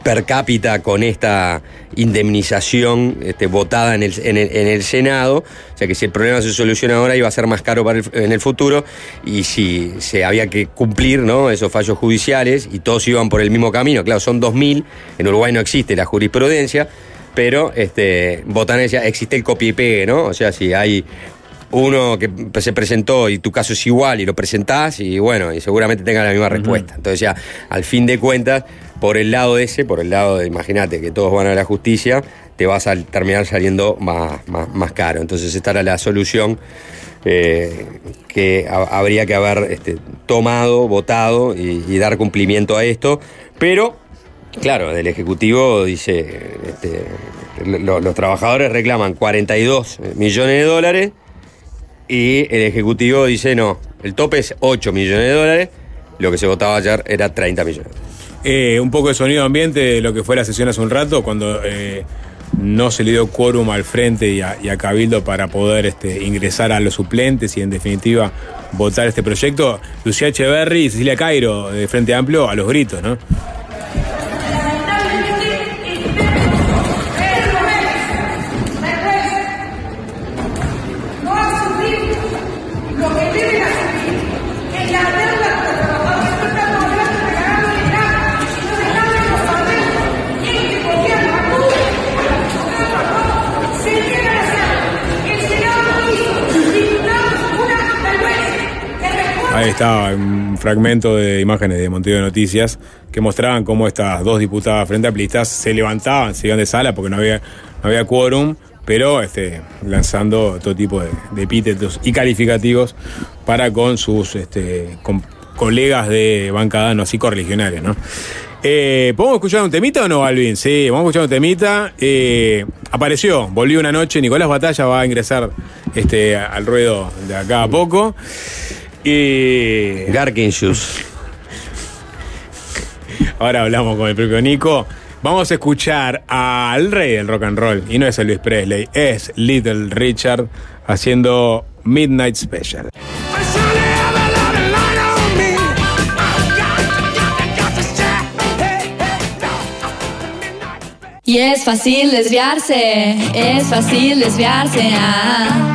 per cápita con esta indemnización este, votada en el, en, el, en el Senado. O sea que si el problema se soluciona ahora iba a ser más caro para el- en el futuro y si se había que cumplir ¿no? esos fallos judiciales y todos iban por el mismo camino. Claro, son 2.000, en Uruguay no existe la jurisprudencia, pero este, Botana decía, existe el copia y pegue, ¿no? O sea, si hay uno que se presentó y tu caso es igual y lo presentás y bueno, y seguramente tenga la misma respuesta. Entonces ya, al fin de cuentas, por el lado ese, por el lado de, imagínate que todos van a la justicia, te vas a terminar saliendo más, más, más caro. Entonces esta era la solución eh, que ha- habría que haber este, tomado, votado y, dar cumplimiento a esto, pero Claro, el Ejecutivo dice, este, lo- los trabajadores reclaman 42 millones de dólares y el Ejecutivo dice, no, el tope es 8 millones de dólares, lo que se votaba ayer era 30 millones. Eh, un poco de sonido ambiente de lo que fue la sesión hace un rato, cuando eh, no se le dio quórum al frente y a, Cabildo para poder este, ingresar a los suplentes y en definitiva votar este proyecto. Lucía Echeverry y Cecilia Cairo de Frente Amplio a los gritos, no Ahí estaba un fragmento de imágenes de Montevideo Noticias que mostraban cómo estas dos diputadas frente amplistas se levantaban, se de sala porque no había, no había quórum, pero este, lanzando todo tipo de, de epítetos y calificativos para con sus este, colegas de bancada no así correligionarios, ¿no? ¿Podemos escuchar un temita o no, Alvin? Sí, vamos a escuchar un temita. Eh, apareció, volvió una noche. Nicolás Batalla va a ingresar este, al ruedo de acá a poco. Y Garkin Shoes. ahora hablamos con el propio Nico. Vamos a escuchar al rey del rock and roll. Y no es Elvis Presley, es Little Richard haciendo Midnight Special. Y es fácil desviarse, es fácil desviarse. ah.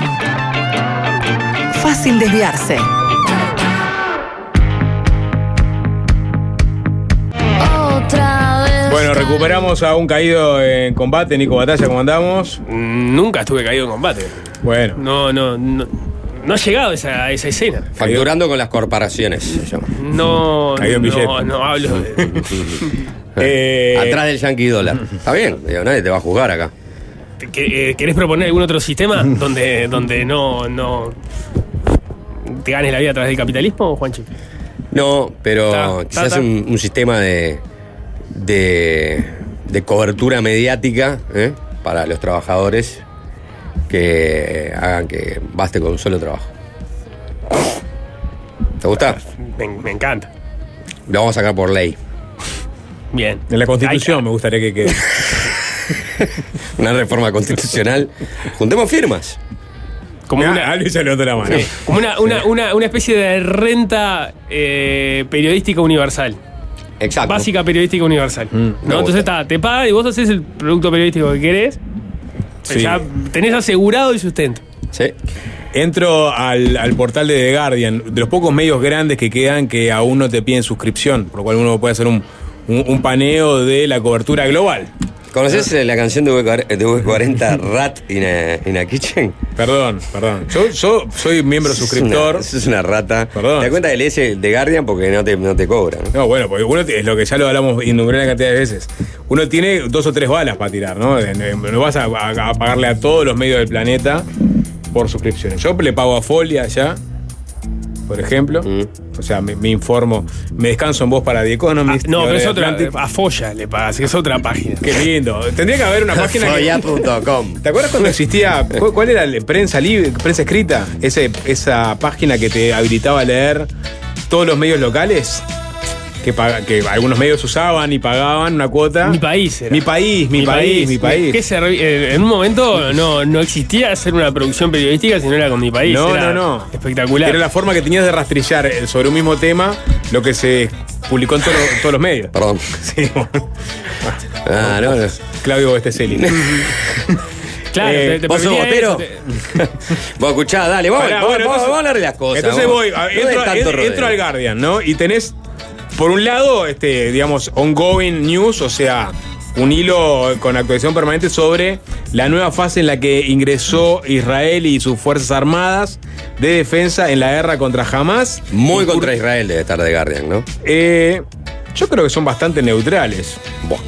Fácil desviarse. Otra vez. Bueno, recuperamos a un caído en combate. Nico Batalla, ¿cómo andamos? Nunca estuve caído en combate. Bueno. No, no, no. No he llegado a esa, a esa escena. Facturando con las corporaciones. se llama. No, Caído en billete. no, no hablo de. Eh, Atrás del Yankee Dólar. Está bien, digo, nadie te va a juzgar acá. ¿Qué- eh, ¿Querés proponer algún otro sistema donde, donde no, no te ganes la vida a través del capitalismo, Juanchi? No, pero Ta, ta, quizás ta. Un, un sistema de, de, de cobertura mediática ¿eh? para los trabajadores que hagan que baste con un solo trabajo. ¿Te gusta? Me, me encanta. Lo vamos a sacar por ley. Bien. en la Constitución me gustaría que quede. Una reforma constitucional. Juntemos firmas. Como Mirá, una, Alvin se levantó la mano. como una, una, una, una especie de renta eh, periodística universal. Exacto. Básica periodística universal. me ¿no? Entonces está, te paga y vos haces el producto periodístico que querés. Sí. Ya tenés asegurado el sustento. Sí. Entro al, al portal de The Guardian, de los pocos medios grandes que quedan que aún no te piden suscripción, por lo cual uno puede hacer un, un- un paneo de la cobertura global. ¿Conoces la canción de V40 Rat in a, in a Kitchen? Perdón, perdón. Yo, yo soy miembro suscriptor. Eso es una rata. Perdón. ¿Te das cuenta que lees de Guardian porque no te, no te cobra? ¿no? No, bueno, porque uno es lo que ya lo hablamos innumerable cantidad de veces. Uno tiene dos o tres balas para tirar, ¿no? No vas a, a- a pagarle a todos los medios del planeta por suscripciones. Yo le pago a Folia ya, por ejemplo. Mm. O sea, me, me informo, me descanso en voz para The Ah, Economist. no, y pero es otra. Atlantic. A Folla le pagas, es otra página. Qué lindo. Tendría que haber una página que. Folla.com. ¿Te acuerdas cuando existía? cu- ¿Cuál era la prensa libre, prensa escrita? Ese, esa página que te habilitaba a leer todos los medios locales. Que, que algunos medios usaban y pagaban una cuota. Mi país era. Mi país, mi, país, mi país. ¿Qué servi- eh, en un momento no, no existía hacer una producción periodística si no era con mi país. No, Era no, no. Espectacular. Era la forma que tenías de rastrillar eh, sobre un mismo tema lo que se publicó en todos los- todos los medios. Perdón. Sí, bueno. Ah, no, no. Claudio Bestecelli. Claro, Eh, te, te ¿Vos sos botero? te- Vos escuchá, dale, vamos, Pará, vamos, bueno, vamos, entonces- vamos a hablar de las cosas. Entonces voy, a- No de entro, entro al Guardian, ¿no? Y tenés, por un lado, este, digamos, ongoing news, o sea, un hilo con actualización permanente sobre la nueva fase en la que ingresó Israel y sus Fuerzas Armadas de defensa en la guerra contra Hamas. Muy Y- contra Israel debe estar de Guardian, ¿no? Eh, yo creo que son bastante neutrales. Buah.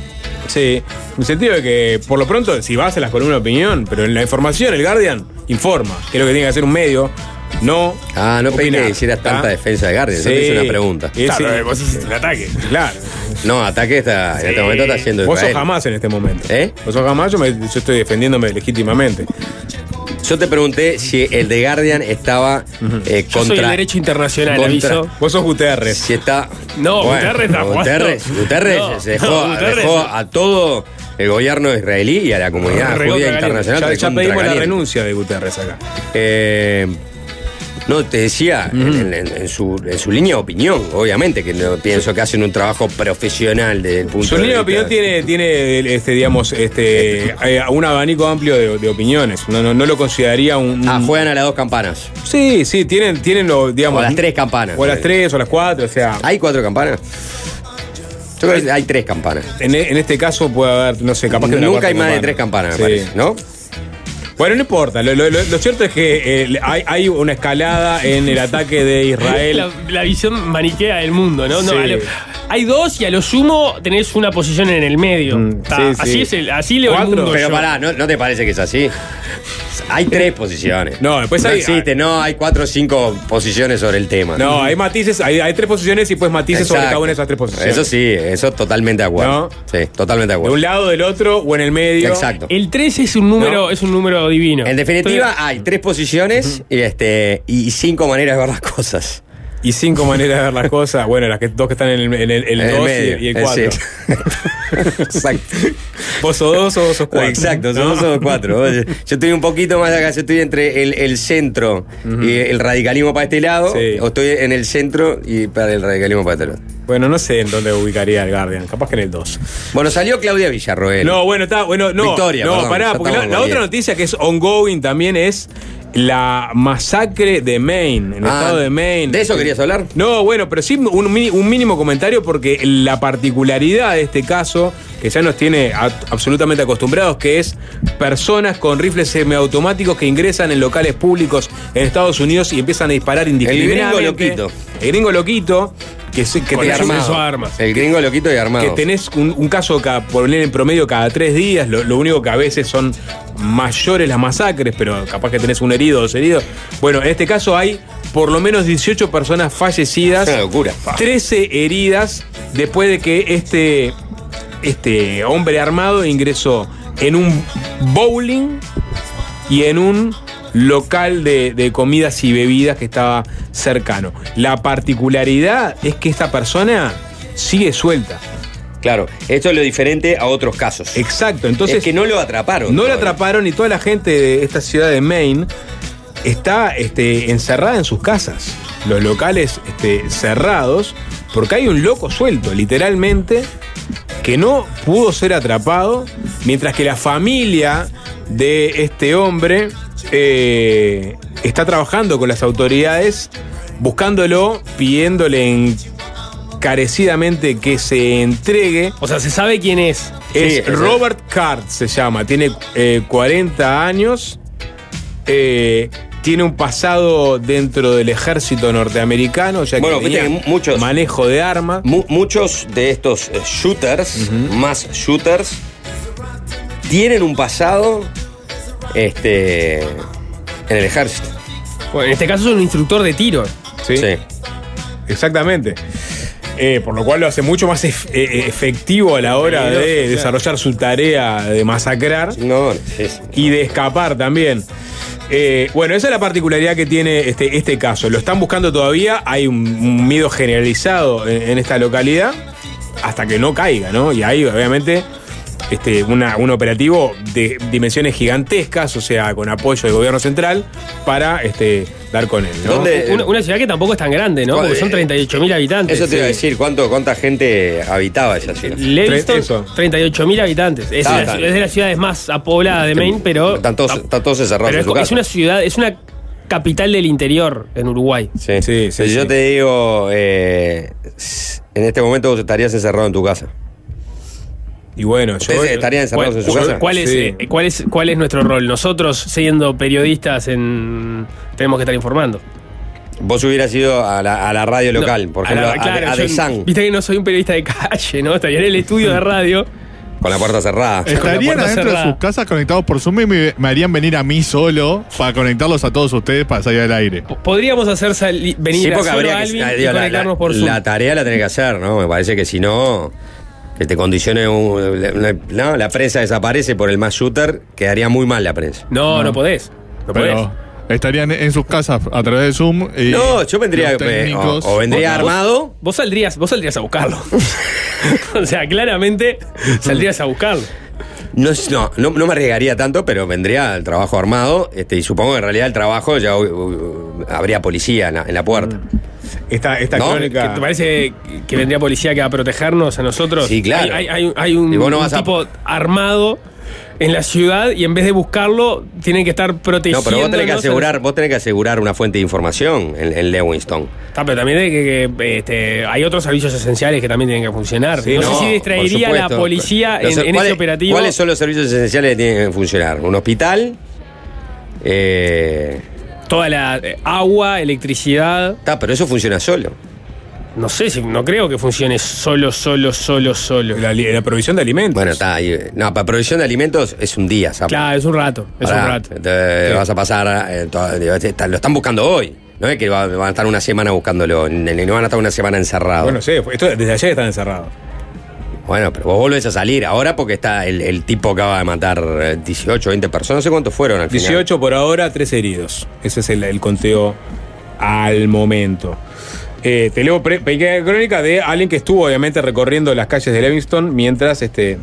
Sí, en el sentido de que, por lo pronto, si vas a las columnas de opinión, pero en la información, el Guardian informa, que es lo que tiene que hacer un medio, no. Ah, no pensé que hicieras tanta defensa de Guardian. Sí. Yo te hice una pregunta. Claro, sí. vos hiciste el ataque. Claro. No, ataque está, en este momento está haciendo Vos sos Israel. jamás en este momento. ¿Eh? Vos sos jamás, yo, me- yo estoy defendiéndome legítimamente. Yo te pregunté si el de Guardian estaba eh, Yo soy el contra. derecho internacional, contra- aviso. Vos sos Guterres. Si está. No, Guterres está jugando. Guterres, Guterres No, se dejó, no, Guterres- dejó a todo el gobierno israelí y a la comunidad Recontra judía caliente. internacional. Ya, ya recontra pedimos la caliente. renuncia de Guterres acá. Eh, no, te decía, en, en- en su, en su línea de opinión, obviamente, que no, pienso que hacen un trabajo profesional desde el punto Su de línea de opinión tiene, tiene este, digamos, este, eh, un abanico amplio de, de opiniones. No, no, no lo consideraría un. Ah, un- juegan a las dos campanas. Sí, sí, tienen, tienen lo, digamos. O a las tres campanas. O a las tres o a las cuatro, o sea. ¿Hay cuatro campanas? Yo creo que hay tres campanas. En, en este caso puede haber, no sé, capaz que Nunca hay más de tres campanas, me Sí. parece, ¿no? Bueno, no importa. Lo, lo- lo- lo cierto es que eh, hay, hay una escalada en el ataque de Israel. La, la visión maniquea del mundo, ¿no? No, Sí. a lo- hay dos y a lo sumo tenés una posición en el medio. Mm, Ta, sí, sí. Así es el, así leo Cuatro. el mundo. Pero yo. pará, ¿no, no te parece que es así? Hay tres posiciones. No, después hay- existe, no, hay cuatro o cinco posiciones sobre el tema. No, hay matices, hay, hay tres posiciones y pues matices sobre cada una de esas tres posiciones. Eso sí, eso totalmente de acuerdo. ¿No? Sí, totalmente de De acuerdo. un lado, del otro o en el medio. Exacto. El 3 es un número, No. es un número divino. En definitiva, hay tres posiciones y, este, y cinco maneras de ver las cosas. Y cinco maneras de ver las cosas. Bueno, las que, dos que están en el, en el, el En el dos y- medio. y, el Eh, cuatro. sí. Exacto. Vos sos dos o vos sos cuatro. Exacto, somos somos cuatro. Oye, Yo estoy un poquito más acá, yo estoy entre el, el centro y el radicalismo para este lado, Sí. o estoy en el centro y para el radicalismo para este lado. Bueno, no sé en dónde ubicaría el Guardian. Capaz que en el 2. Bueno, salió Claudia Villarroel. No, bueno, está, bueno, no. Victoria, no, perdón, pará, porque la, otra noticia que es ongoing también es la masacre de Maine, en el Ah, estado de Maine. ¿De eso querías hablar? No, bueno, pero sí un, mínimo comentario porque la particularidad de este caso, que ya nos tiene a- absolutamente acostumbrados, que es personas con rifles semiautomáticos que ingresan en locales públicos en Estados Unidos y empiezan a disparar indiscriminadamente. gringo loquito. El gringo loquito, que, se- que Con te- acceso armado. a armas. El gringo loquito y armado. que tenés un, un caso cada, por en promedio cada tres días, lo, lo único que a veces son mayores las masacres, pero capaz que tenés un herido heridos. Bueno, en este caso hay por lo menos 18 personas fallecidas, Es una locura. 13 heridas después de que este, este hombre armado ingresó en un bowling y en un local de, de comidas y bebidas que estaba cercano. La particularidad es que esta persona sigue suelta. Claro, esto es lo diferente a otros casos. Exacto, entonces es que no lo atraparon. no lo atraparon y toda la gente de esta ciudad de Maine está este, encerrada en sus casas. Los locales este, cerrados porque hay un loco suelto, literalmente, que no pudo ser atrapado, mientras que la familia de este hombre eh, está trabajando con las autoridades, buscándolo, pidiéndole encarecidamente que se entregue. O sea, se sabe quién es. Es Sí, Robert Card, se llama. Tiene eh, 40 años. eh, tiene un pasado dentro del ejército norteamericano, ya que Bueno, tenía que muchos- manejo de arma. Mu- muchos de estos eh, shooters, más shooters, tienen un pasado este, en el ejército. Bueno, en este caso es un instructor de tiro. ¿sí? Sí. Exactamente. Eh, por lo cual lo hace mucho más ef- eh, efectivo a la hora de desarrollar su tarea de masacrar. No, es- y de escapar también. Eh, bueno, esa es la particularidad que tiene este, este caso. Lo están buscando todavía, hay un, miedo generalizado en, en esta localidad hasta que no caiga, ¿no? Y hay obviamente este, una- un operativo de dimensiones gigantescas, o sea, con apoyo del gobierno central, para este, dar con él. ¿no? ¿Dónde? Una, una ciudad que tampoco es tan grande, ¿no? Porque son 38.000 habitantes. Eso te iba a decir, ¿cuánto, ¿cuánta gente habitaba esa ciudad? Lewiston, Eso. 38.000 habitantes. Es, Ah, la- es de las ciudades más pobladas de Maine, pero. Están todos, están todos encerrados pero en es, su es casa. una ciudad, es una capital del interior en Uruguay. Sí. Sí, sí, Si yo te digo, eh, en este momento vos estarías encerrado en tu casa. Y bueno, yo. ¿Ustedes estarían encerrados en su ¿Cuál, casa? cuál es, Sí. eh, cuál, es, ¿Cuál es nuestro rol? Nosotros, siendo periodistas, en tenemos que estar informando. Vos hubieras ido a la, a la radio local, No, por a ejemplo, la- a, claro, a yo- The Sun, Viste que no soy un periodista de calle, ¿no? Estaría en el estudio de radio. con la puerta cerrada. la Estarían puerta adentro de sus casas conectados por Zoom y me, me harían venir a mí solo para conectarlos a todos ustedes para salir al aire. Podríamos hacer venir Sí, a solo Alvin ah, y digo, la, conectarnos la- por Zoom. la tarea la tenés que hacer, ¿no? Me parece que si no, que te condicione un- la, no, la prensa desaparece por el más shooter, quedaría muy mal la prensa. No, no, podés. No podés. Pero estarían en sus casas a través de Zoom. Y No, yo vendría eh, técnicos- o, o vendría vos- armado. Vos saldrías, vos saldrías a buscarlo. o sea, claramente saldrías a buscarlo. No, no, no, no me arriesgaría tanto, pero vendría el trabajo armado. Este, y supongo que en realidad el trabajo ya uh, uh, habría policía en la, en la puerta. Esta, esta ¿No? crónica. ¿Te parece que vendría policía que va a protegernos a nosotros? Sí, claro. Hay, hay- un, Y vos no un vas a- tipo armado en la ciudad y en vez de buscarlo, tienen que estar No, protegiendo. pero vos tenés que asegurar, vos tenés que asegurar una fuente de información en, en Lewiston. Está, pero también hay, que, que, este, hay otros servicios esenciales que también tienen que funcionar. Sí, no, no, sé si distraería a la policía en, en ¿cuáles- ese operativo. ¿Cuáles son los servicios esenciales que tienen que funcionar? Un hospital. Eh, Toda la eh, agua, electricidad. está, pero eso funciona solo. No sé, si no creo que funcione solo, solo, solo, solo. La, provisión de alimentos. Bueno, está ahí. No, para provisión de alimentos es un día, ¿sabes? Claro, es un rato, es un rato. te vas a pasar. eh, está- lo están buscando hoy. No es que va- van a estar una semana buscándolo, ni ni van a estar una semana encerrados. Bueno, sí, esto desde ayer están encerrados. Bueno, pero vos volvés a salir ahora porque está el, el tipo acaba de matar eh, 18, 20 personas. No sé cuántos fueron al final. 18 por ahora, 3 heridos. Ese es el, el conteo al momento. Eh, te leo pequeña crónica de alguien que estuvo obviamente recorriendo las calles de Livingston mientras este,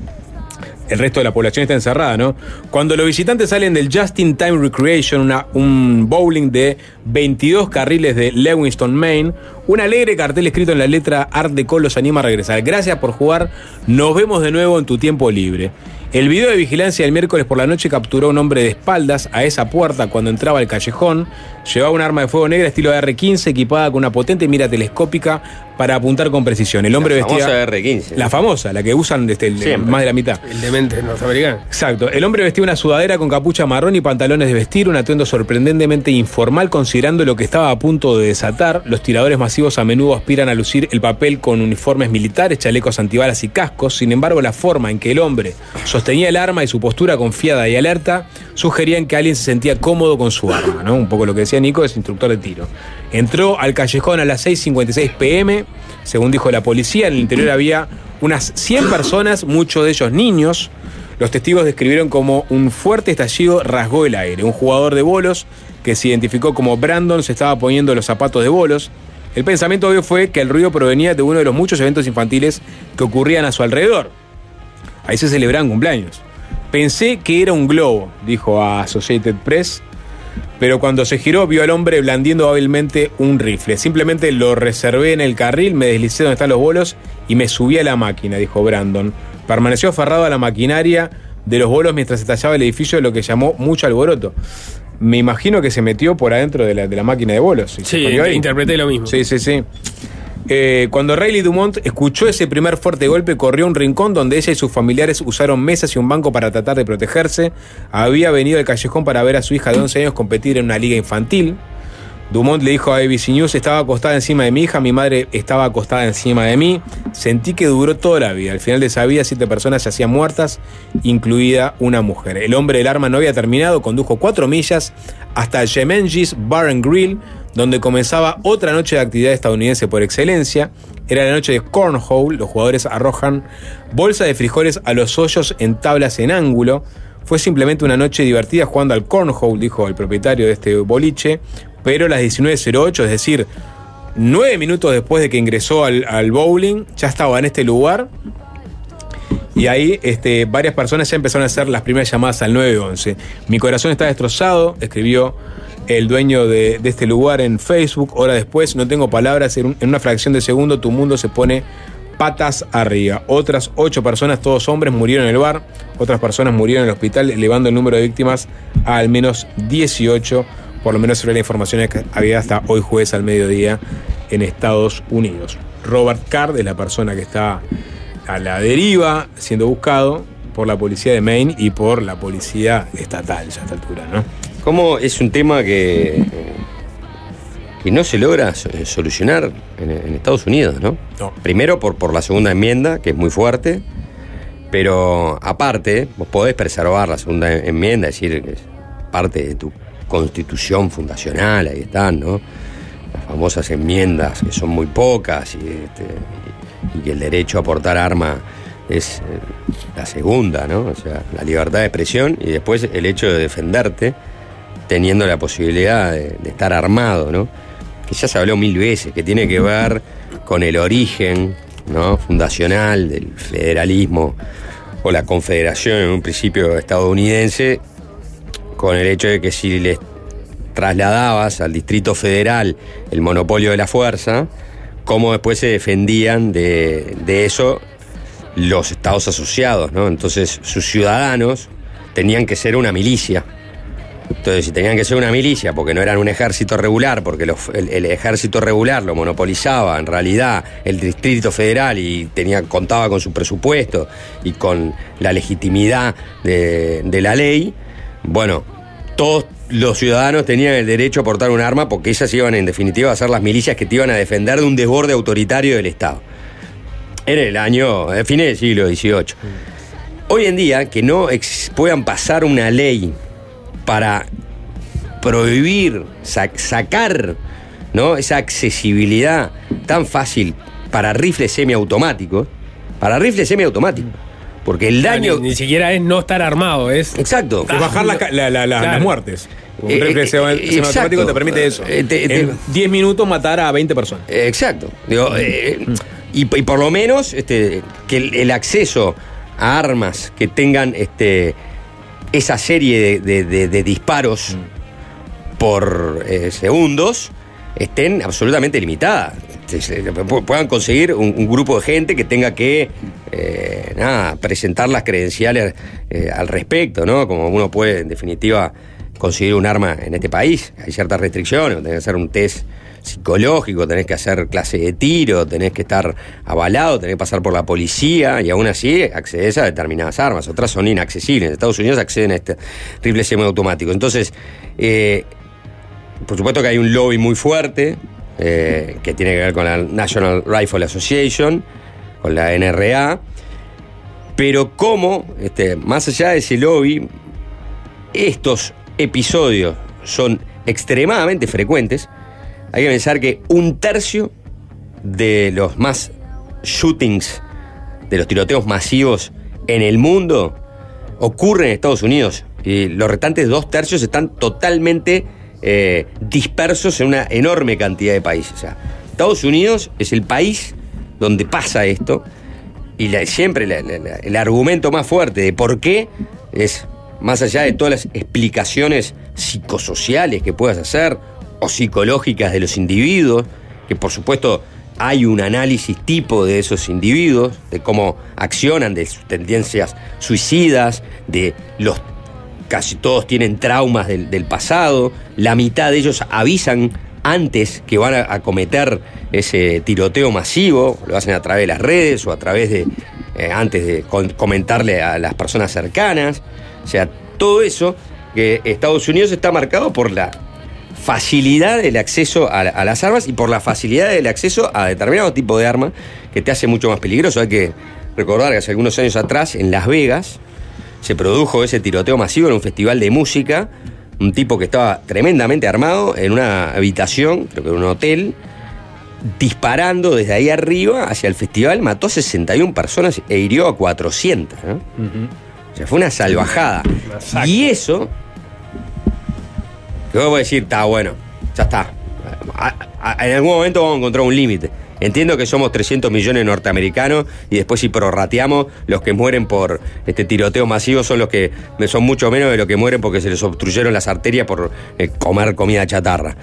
el resto de la población está encerrada, ¿no? Cuando los visitantes salen del Just in Time Recreation, una- un bowling de 22 carriles de Lewiston, Maine, un alegre cartel escrito en la letra Art Deco los anima a regresar. Gracias por jugar, nos vemos de nuevo en tu tiempo libre. El video de vigilancia del miércoles por la noche capturó a un hombre de espaldas a esa puerta cuando entraba al callejón. Llevaba un arma de fuego negra estilo R-15 equipada con una potente mira telescópica para apuntar con precisión. El hombre La famosa vestía... R15. La famosa, la que usan desde el- Siempre. más de la mitad. El demente norteamericano. Exacto. El hombre vestía una sudadera con capucha marrón y pantalones de vestir, un atuendo sorprendentemente informal considerando lo que estaba a punto de desatar. Los tiradores masivos a menudo aspiran a lucir el papel con uniformes militares, chalecos antibalas y cascos. Sin embargo, la forma en que el hombre sostenía el arma y su postura confiada y alerta sugerían que alguien se sentía cómodo con su arma, ¿no? Un poco lo que decía Nico, es instructor de tiro. Entró al callejón a las 6.56 pm, según dijo la policía. En el interior había unas 100 personas, muchos de ellos niños. Los testigos describieron como un fuerte estallido rasgó el aire. Un jugador de bolos que se identificó como Brandon se estaba poniendo los zapatos de bolos. El pensamiento obvio fue que el ruido provenía de uno de los muchos eventos infantiles que ocurrían a su alrededor. Ahí se celebraban cumpleaños. Pensé que era un globo, dijo a Associated Press, pero cuando se giró vio al hombre blandiendo hábilmente un rifle. Simplemente lo reservé en el carril, me deslicé donde están los bolos y me subí a la máquina, dijo Brandon. Permaneció aferrado a la maquinaria de los bolos mientras estallaba el edificio, lo que llamó mucho alboroto. Me imagino que se metió por adentro de la, de la máquina de bolos. y Sí, interpreté lo mismo. Sí, sí, sí. Eh, cuando Riley Dumont escuchó ese primer fuerte golpe, corrió a un rincón donde ella y sus familiares usaron mesas y un banco para tratar de protegerse. Había venido al callejón para ver a su hija de 11 años competir en una liga infantil. Dumont le dijo a ABC News, estaba acostada encima de mi hija, mi madre estaba acostada encima de mí. Sentí que duró toda la vida. Al final de esa vida, siete personas yacían muertas, incluida una mujer. El hombre del arma no había terminado, condujo cuatro millas hasta Jemenjis Bar and Grill, donde comenzaba otra noche de actividad estadounidense por excelencia. Era la noche de cornhole, los jugadores arrojan bolsa de frijoles a los hoyos en tablas en ángulo. Fue simplemente una noche divertida jugando al cornhole, dijo el propietario de este boliche, pero a las 19.08, es decir, nueve minutos después de que ingresó al, al bowling, ya estaba en este lugar. Y ahí este, varias personas ya empezaron a hacer las primeras llamadas al 911. Mi corazón está destrozado, escribió el dueño de, este lugar en Facebook. Hora después, no tengo palabras, en, en una fracción de segundo tu mundo se pone patas arriba. Otras ocho personas, todos hombres, murieron en el bar. Otras personas murieron en el hospital, elevando el número de víctimas a al menos 18. Por lo menos sobre la información que había hasta hoy jueves al mediodía en Estados Unidos. Robert Card es la persona que está a la deriva siendo buscado por la policía de Maine y por la policía estatal ya a esta altura, ¿no? ¿Cómo es un tema que, que no se logra so- solucionar en, en Estados Unidos, ¿no? No. Primero por, por la segunda enmienda, que es muy fuerte, pero aparte, vos podés preservar la segunda enmienda, es decir, que es parte de tu constitución fundacional, ahí están, ¿no? Las famosas enmiendas, que son muy pocas, y, este, y el derecho a portar arma es eh, la segunda, ¿no? O sea, la libertad de expresión y después el hecho de defenderte teniendo la posibilidad de, de estar armado, ¿no? Que ya se habló mil veces, que tiene que ver con el origen, ¿no? Fundacional del federalismo o la confederación en un principio estadounidense, con el hecho de que si les trasladabas al Distrito Federal el monopolio de la fuerza, cómo después se defendían de, de eso los estados asociados, ¿no? Entonces sus ciudadanos tenían que ser una milicia. Entonces, si tenían que ser una milicia porque no eran un ejército regular, porque el ejército regular lo monopolizaba en realidad el Distrito Federal y tenía, contaba con su presupuesto y con la legitimidad de, de la ley, bueno, todos los ciudadanos tenían el derecho a portar un arma porque ellas iban en definitiva a ser las milicias que te iban a defender de un desborde autoritario del Estado. En el año, a fines del siglo XVIII. Hoy en día, que no puedan pasar una ley para prohibir, sa- sacar ¿no? esa accesibilidad tan fácil para rifles semiautomáticos, para rifles semiautomáticos. Porque el daño. Ni, ni siquiera es no estar armado, es. Exacto. Es bajar la ca- la- la- la- Claro. las muertes. Un Eh, rifle eh, eh, semiautomático exacto. te permite eso. Eh, te- te- en 10 minutos matar a 20 personas. Exacto. Digo, eh, y, y por lo menos este, que el, el acceso a armas que tengan este, esa serie de, de- de- de disparos por eh, segundos estén absolutamente limitadas. Pu- puedan conseguir un, un grupo de gente que tenga que eh, nada, presentar las credenciales eh, al respecto, ¿no? Como uno puede, en definitiva, conseguir un arma en este país. Hay ciertas restricciones, tenés que hacer un test psicológico, tenés que hacer clase de tiro, tenés que estar avalado, tenés que pasar por la policía y aún así accedes a determinadas armas. Otras son inaccesibles. En Estados Unidos acceden a este rifle semiautomático. Entonces, eh, por supuesto que hay un lobby muy fuerte eh, que tiene que ver con la National Rifle Association, con la NRA, pero cómo, este, más allá de ese lobby, estos episodios son extremadamente frecuentes. Hay que pensar que un tercio de los más shootings, de los tiroteos masivos en el mundo, ocurren en Estados Unidos. Y los restantes dos tercios están totalmente eh, dispersos en una enorme cantidad de países. Estados Unidos es el país donde pasa esto. Y la- siempre el argumento más fuerte de por qué es, más allá de todas las explicaciones psicosociales que puedas hacer o psicológicas de los individuos, que por supuesto hay un análisis tipo de esos individuos, de cómo accionan, de sus tendencias suicidas, de los casi todos tienen traumas del, del pasado, la mitad de ellos avisan antes que van a, cometer ese tiroteo masivo, lo hacen a través de las redes o a través de, eh, antes de comentarle a las personas cercanas, o sea, todo eso que Estados Unidos está marcado por la facilidad del acceso a, a las armas y por la facilidad del acceso a determinado tipo de arma que te hace mucho más peligroso. Hay que recordar que hace algunos años atrás, en Las Vegas, se produjo ese tiroteo masivo en un festival de música. Un tipo que estaba tremendamente armado en una habitación, creo que en un hotel, disparando desde ahí arriba hacia el festival, mató a 61 personas e hirió a 400. ¿no? O sea, fue una salvajada. Y eso, que vos podés decir, está bueno, ya está. A- a- en algún momento vamos a encontrar un límite. Entiendo que somos 300 millones norteamericanos y después si prorrateamos, los que mueren por este tiroteo masivo son los que son mucho menos de los que mueren porque se les obstruyeron las arterias por eh, comer comida chatarra.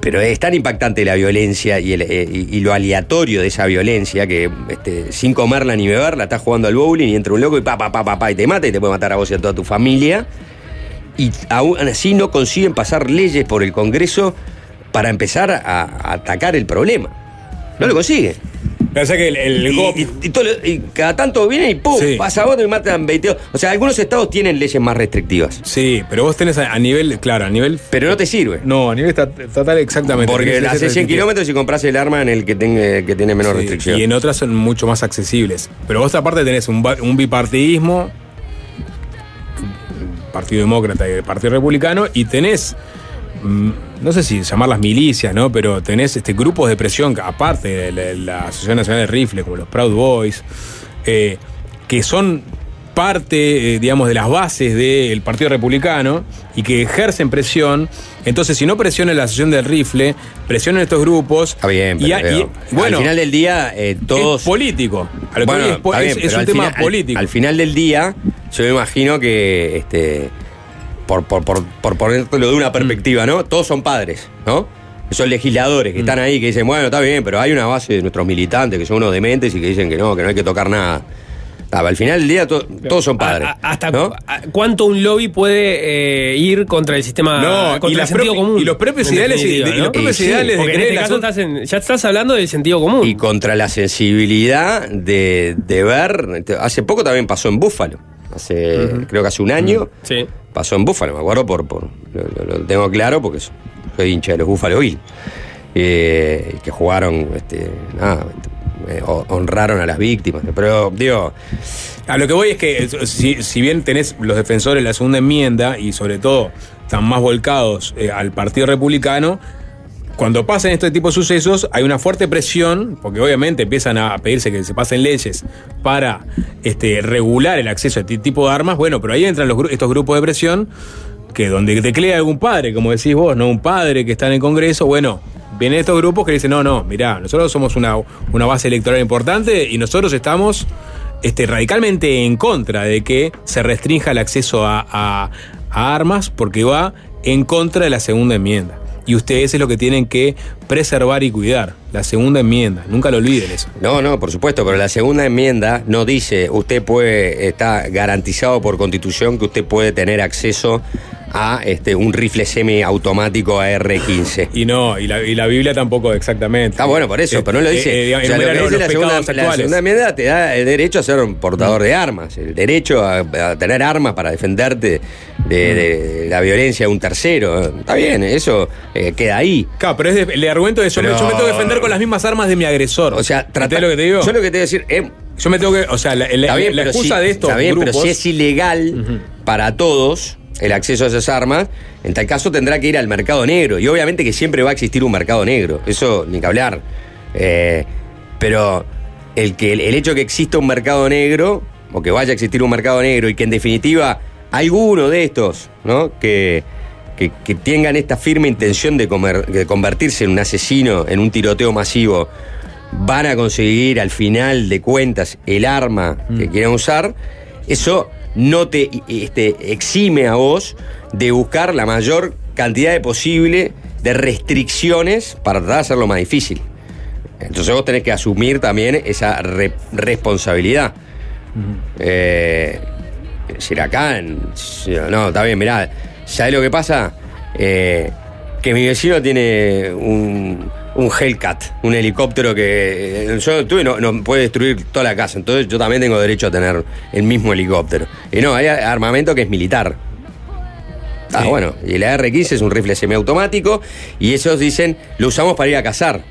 Pero es tan impactante la violencia y, el, eh, y- lo aleatorio de esa violencia que este, sin comerla ni beberla estás jugando al bowling y entra un loco y pa, pa, pa, pa, y te mata y te puede matar a vos y a toda tu familia. Y aún así no consiguen pasar leyes por el Congreso para empezar a atacar el problema. No lo consiguen. O sea que el, el Y, GOP- y- y todo lo- y cada tanto viene y ¡pum! Sí. pasa otro y matan 22. O sea, algunos estados tienen leyes más restrictivas, Sí, pero vos tenés a, a nivel, claro, a nivel. pero no te sirve. No, a nivel esta- estatal exactamente. Porque haces leyes 100 restrictivas. kilómetros y compras el arma en el que, que tiene menor Sí, restricción. Y en otras son mucho más accesibles. Pero vos aparte tenés un, un bipartidismo, Partido Demócrata y el Partido Republicano, y tenés, mm, no sé si llamarlas milicias, ¿no? Pero tenés este, grupos de presión, aparte de la, la Asociación Nacional de Rifle, como los Proud Boys, eh, que son parte, eh, digamos, de las bases del Partido Republicano y que ejercen presión. Entonces, si no presiona la Asociación del Rifle, presionan estos grupos. Está bien, y pero, a- y- bueno, al final del día eh, todos... es político. A lo que Bueno, es un tema al- político. Al, final del día, yo me imagino que, este, por, por, por, por ponerlo de una perspectiva, ¿no? Todos son padres, ¿no? Son legisladores que están ahí que dicen, bueno, está bien, pero hay una base de nuestros militantes que son unos dementes y que dicen que no, que no hay que tocar nada. Ah, al final del día to- todos son padres. A- a- ¿Hasta cuánto un lobby puede eh, ir contra el sistema, No, contra y el sentido común? y los propios ideales ideales de en este la caso zona- estás en- ya estás hablando del sentido común. Y contra la sensibilidad de, de ver. Hace poco también pasó en Búfalo. Hace, creo que hace un año. Sí. Pasó en Búfalo, me acuerdo por, por lo, tengo claro porque soy hincha de los Búfalo Bill. Eh, que jugaron, este, nada, eh, ho- honraron a las víctimas. Pero, digo, A lo que voy es que eh, si, si bien tenés los defensores de la segunda enmienda y sobre todo están más volcados eh, al Partido Republicano, cuando pasan este tipo de sucesos hay una fuerte presión, porque obviamente empiezan a pedirse que se pasen leyes para este, regular el acceso a este tipo de armas, bueno, pero ahí entran estos grupos de presión que donde teclea algún padre, como decís vos, no un padre que está en el Congreso, bueno, vienen estos grupos que dicen, no, no, mirá, nosotros somos una, una base electoral importante y nosotros estamos este, radicalmente en contra de que se restrinja el acceso a armas porque va en contra de la segunda enmienda. Y ustedes es lo que tienen que preservar y cuidar, la segunda enmienda. Nunca lo olviden eso. no, no, por supuesto, pero la segunda enmienda no dice, usted puede, está garantizado por constitución que usted puede tener acceso a este, un rifle semiautomático AR-15. Y no, y la, y la Biblia tampoco exactamente. Está bueno por eso, Eh, pero no lo eh, dice. eh, digamos, O sea, lo enumera que los dice la segunda, pecados la actuales. segunda enmienda te da el derecho a ser un portador de armas, el derecho a, a tener armas para defenderte de, de la violencia de un tercero. Está bien, eso eh, queda ahí. Claro, pero es de- el argumento de yo, me- yo me tengo que defender con las mismas armas de mi agresor. O sea, ¿Entendés trata, lo que te digo? Yo lo que te voy a decir. Yo me tengo que. O sea, la, la- Está bien, la pero excusa si, de estos está bien, pero si es ilegal para todos el acceso a esas armas, en tal caso tendrá que ir al mercado negro. Y obviamente que siempre va a existir un mercado negro. Eso ni que hablar. Eh, pero el, que, el, hecho de que exista un mercado negro, o que vaya a existir un mercado negro, y que en definitiva alguno de estos, ¿no? Que, que, que tengan esta firme intención de, comer- de convertirse en un asesino, en un tiroteo masivo, van a conseguir al final de cuentas el arma que quieran usar, eso no te este, exime a vos de buscar la mayor cantidad de posible de restricciones para tratar de hacerlo más difícil. Entonces vos tenés que asumir también esa re- responsabilidad. Eh, es decir, acá, en- no, está bien, mirá, ¿sabés lo que pasa? Eh, que mi vecino tiene un, un Hellcat, un helicóptero que eh, yo tuve no, no puede destruir toda la casa, entonces yo también tengo derecho a tener el mismo helicóptero. Y no, hay armamento que es militar. Ah, bueno, y el AR-15 es un rifle semiautomático y ellos dicen, lo usamos para ir a cazar.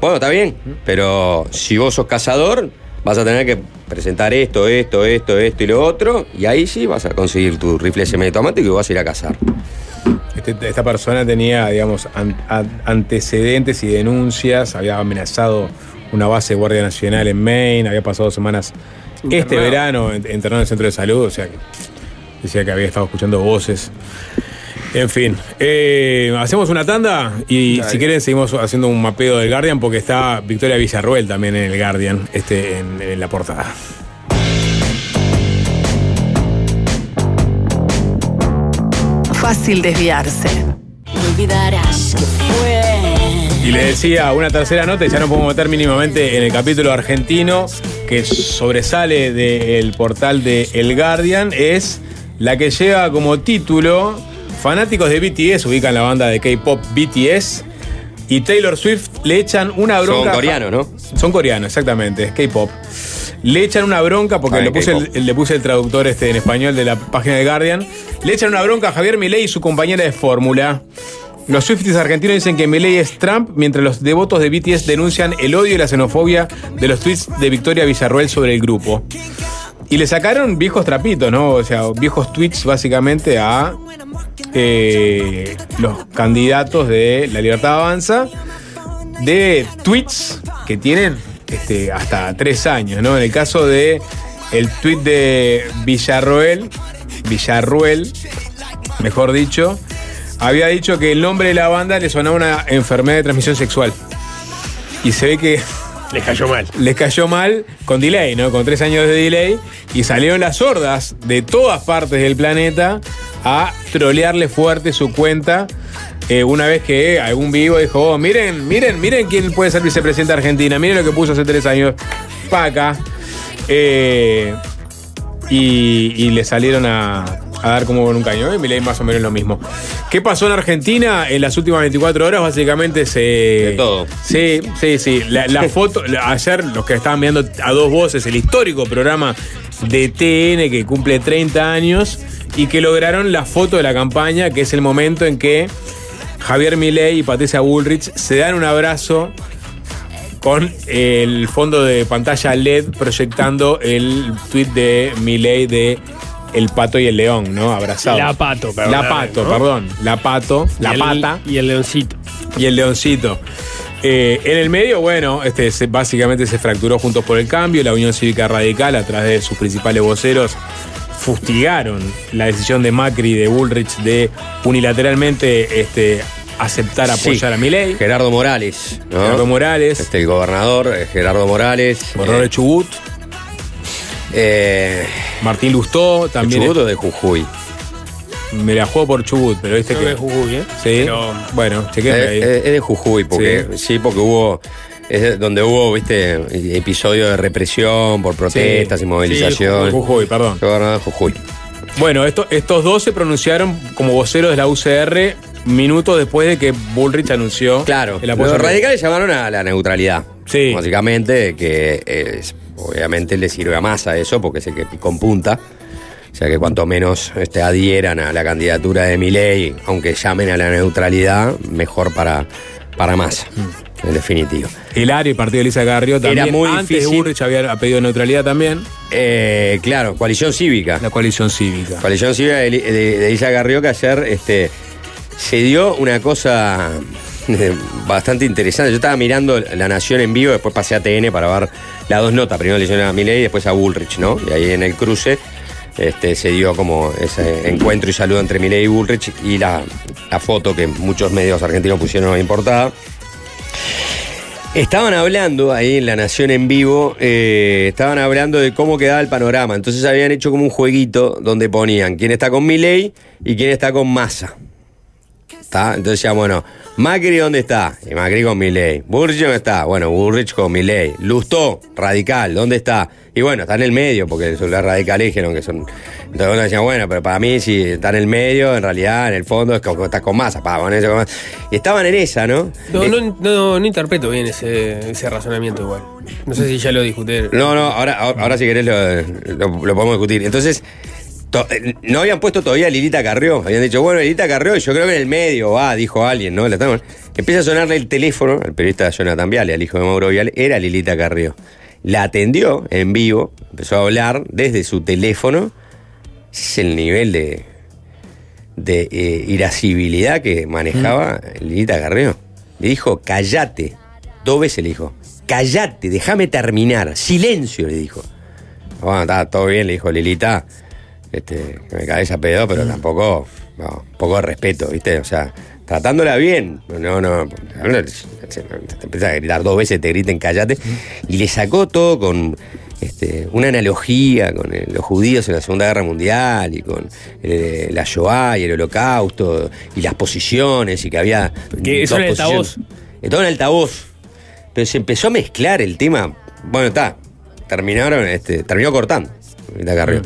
Bueno, está bien, pero si vos sos cazador, vas a tener que presentar esto, esto, esto, esto y lo otro, y ahí sí vas a conseguir tu rifle semiautomático y vas a ir a cazar. Este- esta persona tenía, digamos, an- an- antecedentes y denuncias, había amenazado una base de Guardia Nacional en Maine, había pasado semanas este verano internado en el centro de salud, o sea que decía que había estado escuchando voces. En fin, eh, hacemos una tanda y si quieren seguimos haciendo un mapeo del Guardian porque está Victoria Villarruel también en el Guardian, este, en- en la portada. Fácil desviarse. olvidarás que fue. Y le decía una tercera nota, y ya no podemos meter mínimamente en el capítulo argentino que sobresale del portal de El Guardian, es la que lleva como título Fanáticos de BTS, ubican la banda de K-pop BTS, y Taylor Swift le echan una bronca. Son coreanos, ¿no? Son coreanos, exactamente, es K-pop. Le echan una bronca, porque Ah, le de puse, K-pop. el, le puse el traductor este en español de la página de Guardian. Le echan una bronca a Javier Milei y su compañera de fórmula. Los Swifties argentinos dicen que Milei es Trump, mientras los devotos de BTS denuncian el odio y la xenofobia de los tweets de Victoria Villarruel sobre el grupo. Y le sacaron viejos trapitos, ¿no? O sea, viejos tweets básicamente a eh, los candidatos de La Libertad Avanza de tweets que tienen este, hasta tres años, ¿no? En el caso de el tweet de Villarroel, Villarruel, mejor dicho, había dicho que el nombre de la banda le sonaba una enfermedad de transmisión sexual. Y se ve que Les cayó mal. les cayó mal con delay, ¿no? Con tres años de delay. Y salieron las sordas de todas partes del planeta a trolearle fuerte su cuenta. eh, una vez que algún vivo dijo, oh, miren, miren, miren quién puede ser vicepresidente de Argentina, miren lo que puso hace tres años. Paca. Eh, y, y le salieron a, a dar como con un cañón. Y Milei más o menos lo mismo. ¿Qué pasó en Argentina? En las últimas 24 horas básicamente se... De todo. Sí, sí, sí. La, la foto, la- ayer los que estaban viendo a dos voces, el histórico programa de TN que cumple 30 años y que lograron la foto de la campaña, que es el momento en que Javier Milei y Patricia Bullrich se dan un abrazo con el fondo de pantalla LED proyectando el tweet de Milei de El Pato y el León, ¿no? Abrazados. La Pato, perdón. La Pato, ¿no? perdón. La Pato, Y la el- pata Y el leoncito. y el leoncito. Eh, en el medio, bueno, este se- básicamente se fracturó Juntos por el Cambio, la Unión Cívica Radical, a través de sus principales voceros, fustigaron la decisión de Macri y de Bullrich de unilateralmente este, aceptar apoyar a Milei. Gerardo Morales, ¿no? Gerardo Morales, Este, el gobernador, eh, Gerardo Morales. gobernador de eh, Chubut, eh, Martín Lustó, también. Chubut o de Jujuy. Me la juego por Chubut, pero viste que. que Jujuy, ¿eh? Sí. Pero- bueno, chequenme ahí. es de Jujuy, porque Sí. sí, porque hubo. Es de- donde hubo, viste, episodios de represión por protestas Sí. y movilizaciones. Jujuy, perdón. Gobernador de Jujuy. Bueno, esto- estos dos se pronunciaron como voceros de la UCR minutos después de que Bullrich anunció Claro, el apoyo. los radicales llamaron a la neutralidad. Sí. Básicamente, que obviamente le sirve a Massa eso, porque es el que picó en punta. O sea que cuanto menos este, adhieran a la candidatura de Milei, aunque llamen a la neutralidad, mejor para, para Massa, Mm. en definitiva. El área y partido de Elisa Carrió también. muy Antes. Bullrich había pedido neutralidad también. Eh, claro, coalición cívica. La coalición cívica. Coalición Cívica de, de, de Isla Garrió que ayer este, se dio una cosa eh, bastante interesante. Yo estaba mirando La Nación en vivo, después pasé a TN para ver las dos notas. Primero le hicieron a Milei y después a Bullrich, ¿no? Y ahí en el cruce este, se dio como ese encuentro y saludo entre Milei y Bullrich y la, foto que muchos medios argentinos pusieron en portada. Estaban hablando ahí en La Nación en vivo, eh, estaban hablando de cómo quedaba el panorama. Entonces habían hecho como un jueguito donde ponían quién está con Milei y quién está con Massa. ¿Está? Entonces decían, bueno, Macri ¿dónde está? Y Macri con Milei. Burrich ¿dónde está? Bueno, Burrich con Milei. Lustó, radical, ¿dónde está? Y bueno, está en el medio, porque son los radicales dijeron que son... Entonces uno decía, bueno, pero para mí si está en el medio, en realidad, en el fondo, es como estás con Massa, pa, con Massa. Y estaban en esa, ¿no? No, Eh, no, no, no interpreto bien ese, ese razonamiento igual. No sé si ya lo discuté. No, no, ahora, ahora ahora si querés lo, lo- lo podemos discutir. Entonces, to- eh, no habían puesto todavía a Lilita Carrió. Habían dicho, bueno, Lilita Carrió, yo creo que en el medio va, dijo alguien, ¿no? La estamos- Empieza a sonarle el teléfono, al periodista Jonathan Viale, al hijo de Mauro Viale, era Lilita Carrió. La atendió en vivo, empezó a hablar desde su teléfono. Es el nivel de, de eh, irascibilidad que manejaba Lilita Carrió. Le dijo, callate. Dos veces le dijo, callate, déjame terminar. Silencio, le dijo. Bueno, está todo bien, le dijo Lilita. Este, que me cabeza pedo, pero tampoco, no, un poco de respeto, ¿viste? O sea, tratándola bien. No, no, te empiezas a gritar dos veces, te griten callate. Y le sacó todo con este, una analogía con los judíos en la Segunda Guerra Mundial y con eh, la Shoah y el Holocausto y las posiciones y que había. Que es dos un altavoz. Eh, Todo en altavoz. Pero se empezó a mezclar el tema. Bueno, está. Terminaron, este, terminó cortando. Carrió.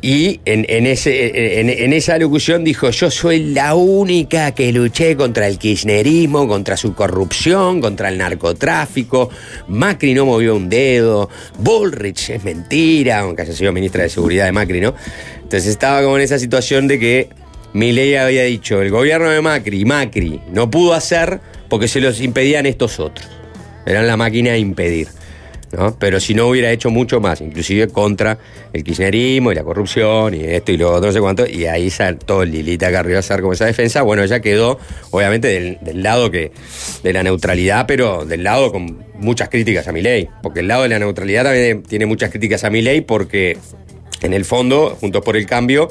Y en, en ese, en, esa locución dijo, yo soy la única que luché contra el kirchnerismo, contra su corrupción, contra el narcotráfico. Macri no movió un dedo. Bullrich es mentira, aunque haya sido ministra de Seguridad de Macri, ¿no? Entonces estaba como en esa situación de que Milei había dicho, el gobierno de Macri, Macri, no pudo hacer porque se los impedían estos otros. Eran la máquina de impedir. ¿No? Pero si no hubiera hecho mucho más, inclusive contra el kirchnerismo y la corrupción y esto y lo otro, no sé cuánto, y ahí saltó Lilita Carrió a hacer como esa defensa. Bueno, ella quedó, obviamente, del, lado que de la neutralidad, pero del lado con muchas críticas a mi ley. Porque el lado de la neutralidad también tiene muchas críticas a mi ley, porque en el fondo, Juntos por el Cambio,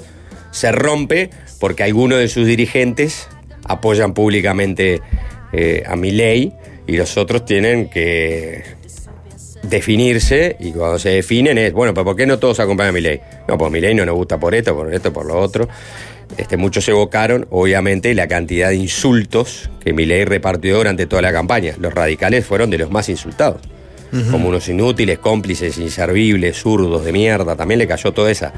se rompe porque algunos de sus dirigentes apoyan públicamente eh, a mi ley y los otros tienen que definirse y cuando se definen es, bueno, pero ¿por qué no todos acompañan a mi ley? No, pues mi ley no nos gusta por esto, por esto, por lo otro. Este, muchos evocaron, obviamente, la cantidad de insultos que mi ley repartió durante toda la campaña. Los radicales fueron de los más insultados. Como unos inútiles, cómplices, inservibles, zurdos de mierda. También le cayó toda esa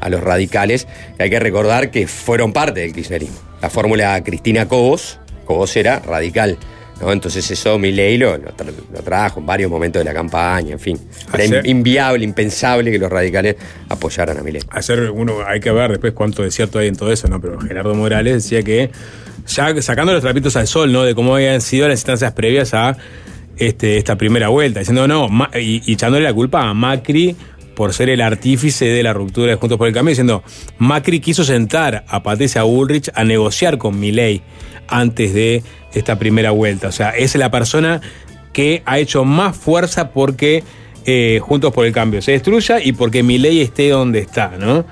a los radicales. Y hay que recordar que fueron parte del kirchnerismo. La fórmula Cristina Cobos, Cobos era radical ¿no? Entonces eso Milei lo, lo, tra- lo trajo en varios momentos de la campaña, en fin. Era Ayer- in- inviable, impensable que los radicales apoyaran a Milei. hacer uno hay que ver después cuánto de cierto hay en todo eso, ¿no? Pero Gerardo Morales decía que ya sacando los trapitos al sol, ¿no? De cómo habían sido las instancias previas a este, esta primera vuelta, diciendo no, y, y echándole la culpa a Macri por ser el artífice de la ruptura de Juntos por el Cambio, diciendo Macri quiso sentar a Patricia Bullrich a negociar con Milei antes de esta primera vuelta. O sea, es la persona que ha hecho más fuerza porque eh, Juntos por el Cambio se destruya y porque Milei esté donde está, ¿no?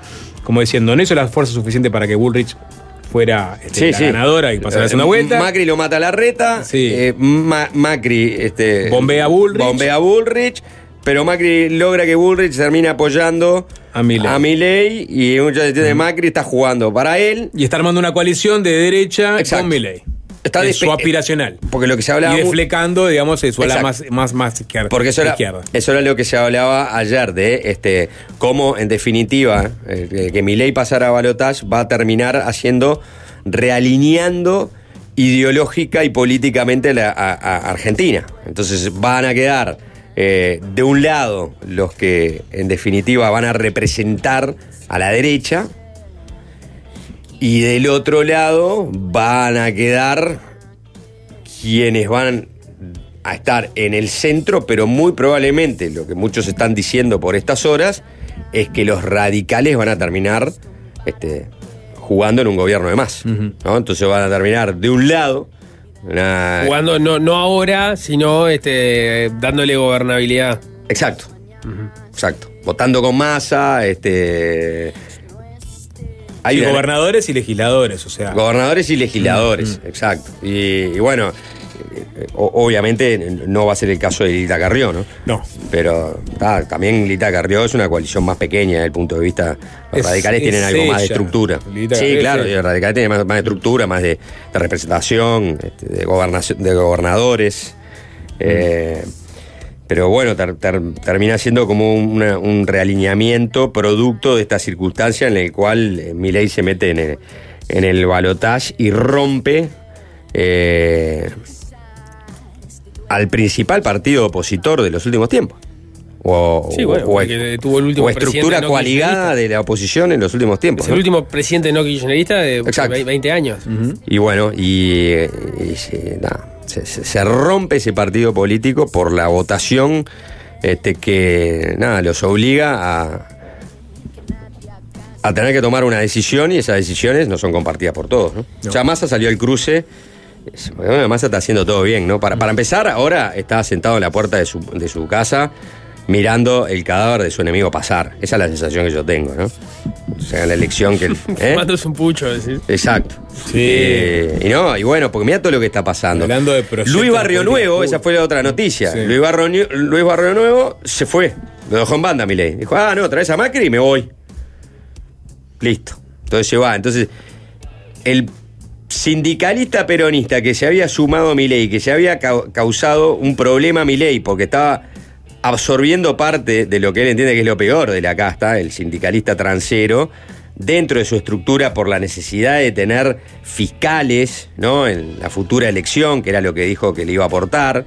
Como diciendo, no hizo la fuerza suficiente para que Bullrich fuera este, la ganadora y pasara a hacer una Eh, vuelta. Macri lo mata a la reta. Sí. eh, Ma- Macri este, Bombea a Bullrich. bombea Bullrich, Pero Macri logra que Bullrich termine apoyando A Milei. a Milei y muchos de Macri está jugando para él. Y está armando una coalición de derecha Exacto. con Milei. Está Es su aspiracional. Porque lo que se hablaba y desflecando, digamos, su ala más, más, más izquierda. Porque eso era, izquierda. eso era lo que se hablaba ayer de este cómo, en definitiva, eh, que Milei pasara a Balotage va a terminar haciendo, realineando ideológica y políticamente la, a, a Argentina. Entonces van a quedar eh, de un lado los que, en definitiva, van a representar a la derecha. Y del otro lado van a quedar quienes van a estar en el centro, pero muy probablemente lo que muchos están diciendo por estas horas es que los radicales van a terminar este, jugando en un gobierno de más. ¿no? Entonces van a terminar de un lado. Una- Jugando no, no ahora, sino este, dándole gobernabilidad. Exacto. Exacto. Votando con masa, este. Hay una- gobernadores y legisladores, o sea. Gobernadores y legisladores, exacto. Y, y bueno, obviamente no va a ser el caso de Lita Carrió, ¿no? No. Pero ah, también Lita Carrió es una coalición más pequeña desde el punto de vista. Los Es- radicales es tienen algo más de estructura. Lita sí, claro, los radicales tienen más, más de estructura, más de, de representación, este, de, gobernación, de gobernadores. Eh, pero bueno, ter- ter- termina siendo como una- un realineamiento producto de esta circunstancia en el cual eh, Milei se mete en el, en el balotaje y rompe eh, al principal partido opositor de los últimos tiempos. O, Sí, bueno, o- o- tuvo el último o estructura no coaligada de la oposición en los últimos tiempos. Es el ¿no? último presidente no kirchnerista de Exacto. 20 años. Y bueno, y, y se, rompe ese partido político por la votación este, que nada, los obliga a, a tener que tomar una decisión y esas decisiones no son compartidas por todos. ¿no? Ya Massa salió al cruce. Es- bueno, Massa está haciendo todo bien, ¿no? Para, para empezar, ahora está sentado en la puerta de su, de su casa mirando el cadáver de su enemigo pasar. Esa es la sensación que yo tengo, ¿no? O sea, la elección que... ¿eh? Fumándose un pucho, decís. Exacto. Sí. Eh, y no, y bueno, porque mira todo lo que está pasando. Hablando de Luis Barrio Nuevo, esa fue la otra noticia. Sí. Luis, Barrio, Luis Barrio Nuevo se fue. Lo dejó en banda, mi ley. Dijo, ah, no, traes a Macri y me voy. Listo. Entonces se va. Entonces, el sindicalista peronista que se había sumado a Milei, que se había cau- causado un problema a Milei porque estaba absorbiendo parte de lo que él entiende que es lo peor de la casta, el sindicalista transero, dentro de su estructura por la necesidad de tener fiscales ¿no? en la futura elección, que era lo que dijo que le iba a aportar.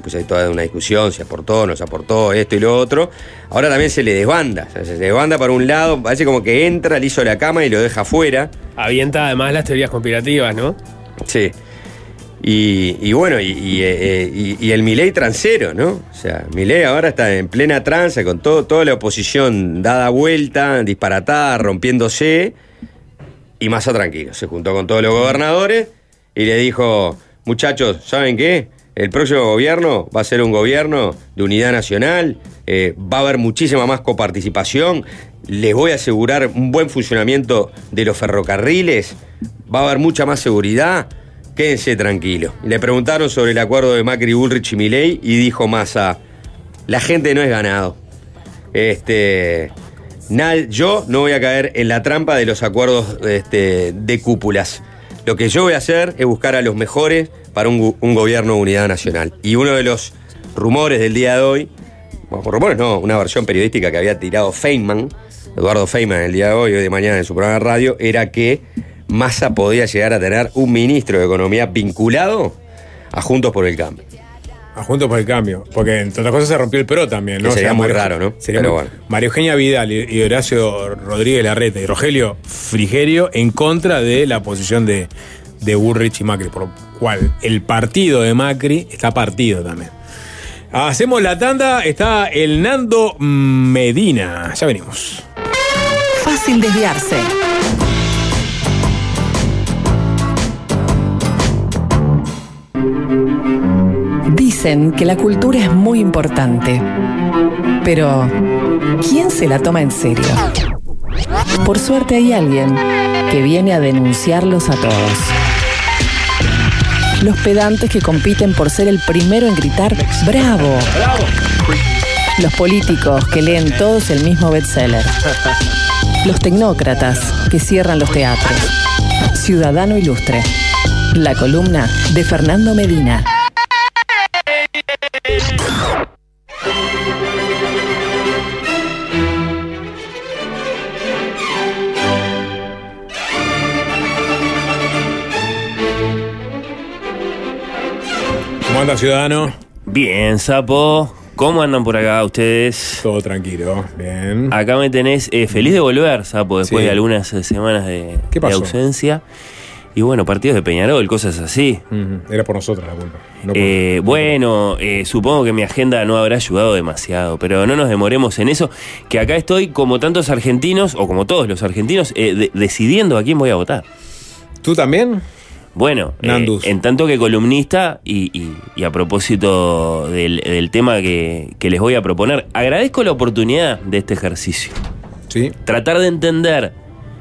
Pues hay toda una discusión, se aportó, no se aportó, esto y lo otro. Ahora también se le desbanda. O sea, se desbanda para un lado, parece como que entra, le hizo la cama y lo deja afuera. Avienta además las teorías conspirativas, ¿no? Sí. Y, y bueno, y, y, eh, y- el Milei transero, ¿no? O sea, Milei ahora está en plena tranza con todo, toda la oposición dada vuelta, disparatada, rompiéndose. Y Massa tranquilo, se juntó con todos los gobernadores y le dijo, muchachos, ¿saben qué? El próximo gobierno va a ser un gobierno de unidad nacional, eh, va a haber muchísima más coparticipación, les voy a asegurar un buen funcionamiento de los ferrocarriles, va a haber mucha más seguridad, quédense tranquilos. Le preguntaron sobre el acuerdo de Macri, Bullrich y Milei y dijo Massa, la gente no es ganado. Este, yo no voy a caer en la trampa de los acuerdos este, de cúpulas. Lo que yo voy a hacer es buscar a los mejores para un, gobierno de unidad nacional. Y uno de los rumores del día de hoy, bueno, rumores no, una versión periodística que había tirado Feynman, Eduardo Feynman el día de hoy, hoy de mañana en su programa de radio, era que Massa podía llegar a tener un ministro de Economía vinculado a Juntos por el Cambio. A Juntos por el Cambio. Porque entre otras cosas se rompió el PRO también, ¿no? Que sería muy Mario- raro, ¿no? Sería Pero muy- bueno. María Eugenia Vidal y Horacio Rodríguez Larreta y Rogelio Frigerio en contra de la posición de, de Burrich y Macri, por el partido de Macri está partido también. Hacemos la tanda, está el Nando Medina. Ya venimos. Fácil desviarse. Dicen que la cultura es muy importante. Pero, ¿quién se la toma en serio? Por suerte hay alguien que viene a denunciarlos a todos. Los pedantes que compiten por ser el primero en gritar ¡Bravo! Los políticos que leen todos el mismo bestseller. Los tecnócratas que cierran los teatros. Ciudadano Ilustre. La columna de Fernando Medina. ¿Cómo anda, ciudadano? Bien, sapo. ¿Cómo andan por acá ustedes? Todo tranquilo, bien. Acá me tenés eh, feliz de volver, sapo, después Sí. de algunas eh, semanas de, ¿Qué de pasó? ausencia. Y bueno, partidos de Peñarol, cosas así. Era por nosotros la culpa. no por- Eh, bueno, eh, supongo que mi agenda no habrá ayudado demasiado, pero no nos demoremos en eso, que acá estoy como tantos argentinos, o como todos los argentinos, eh, de- decidiendo a quién voy a votar. ¿Tú también? Bueno, eh, en tanto que columnista y, y- y a propósito del, del tema que, que les voy a proponer, agradezco la oportunidad de este ejercicio. Sí. Tratar de entender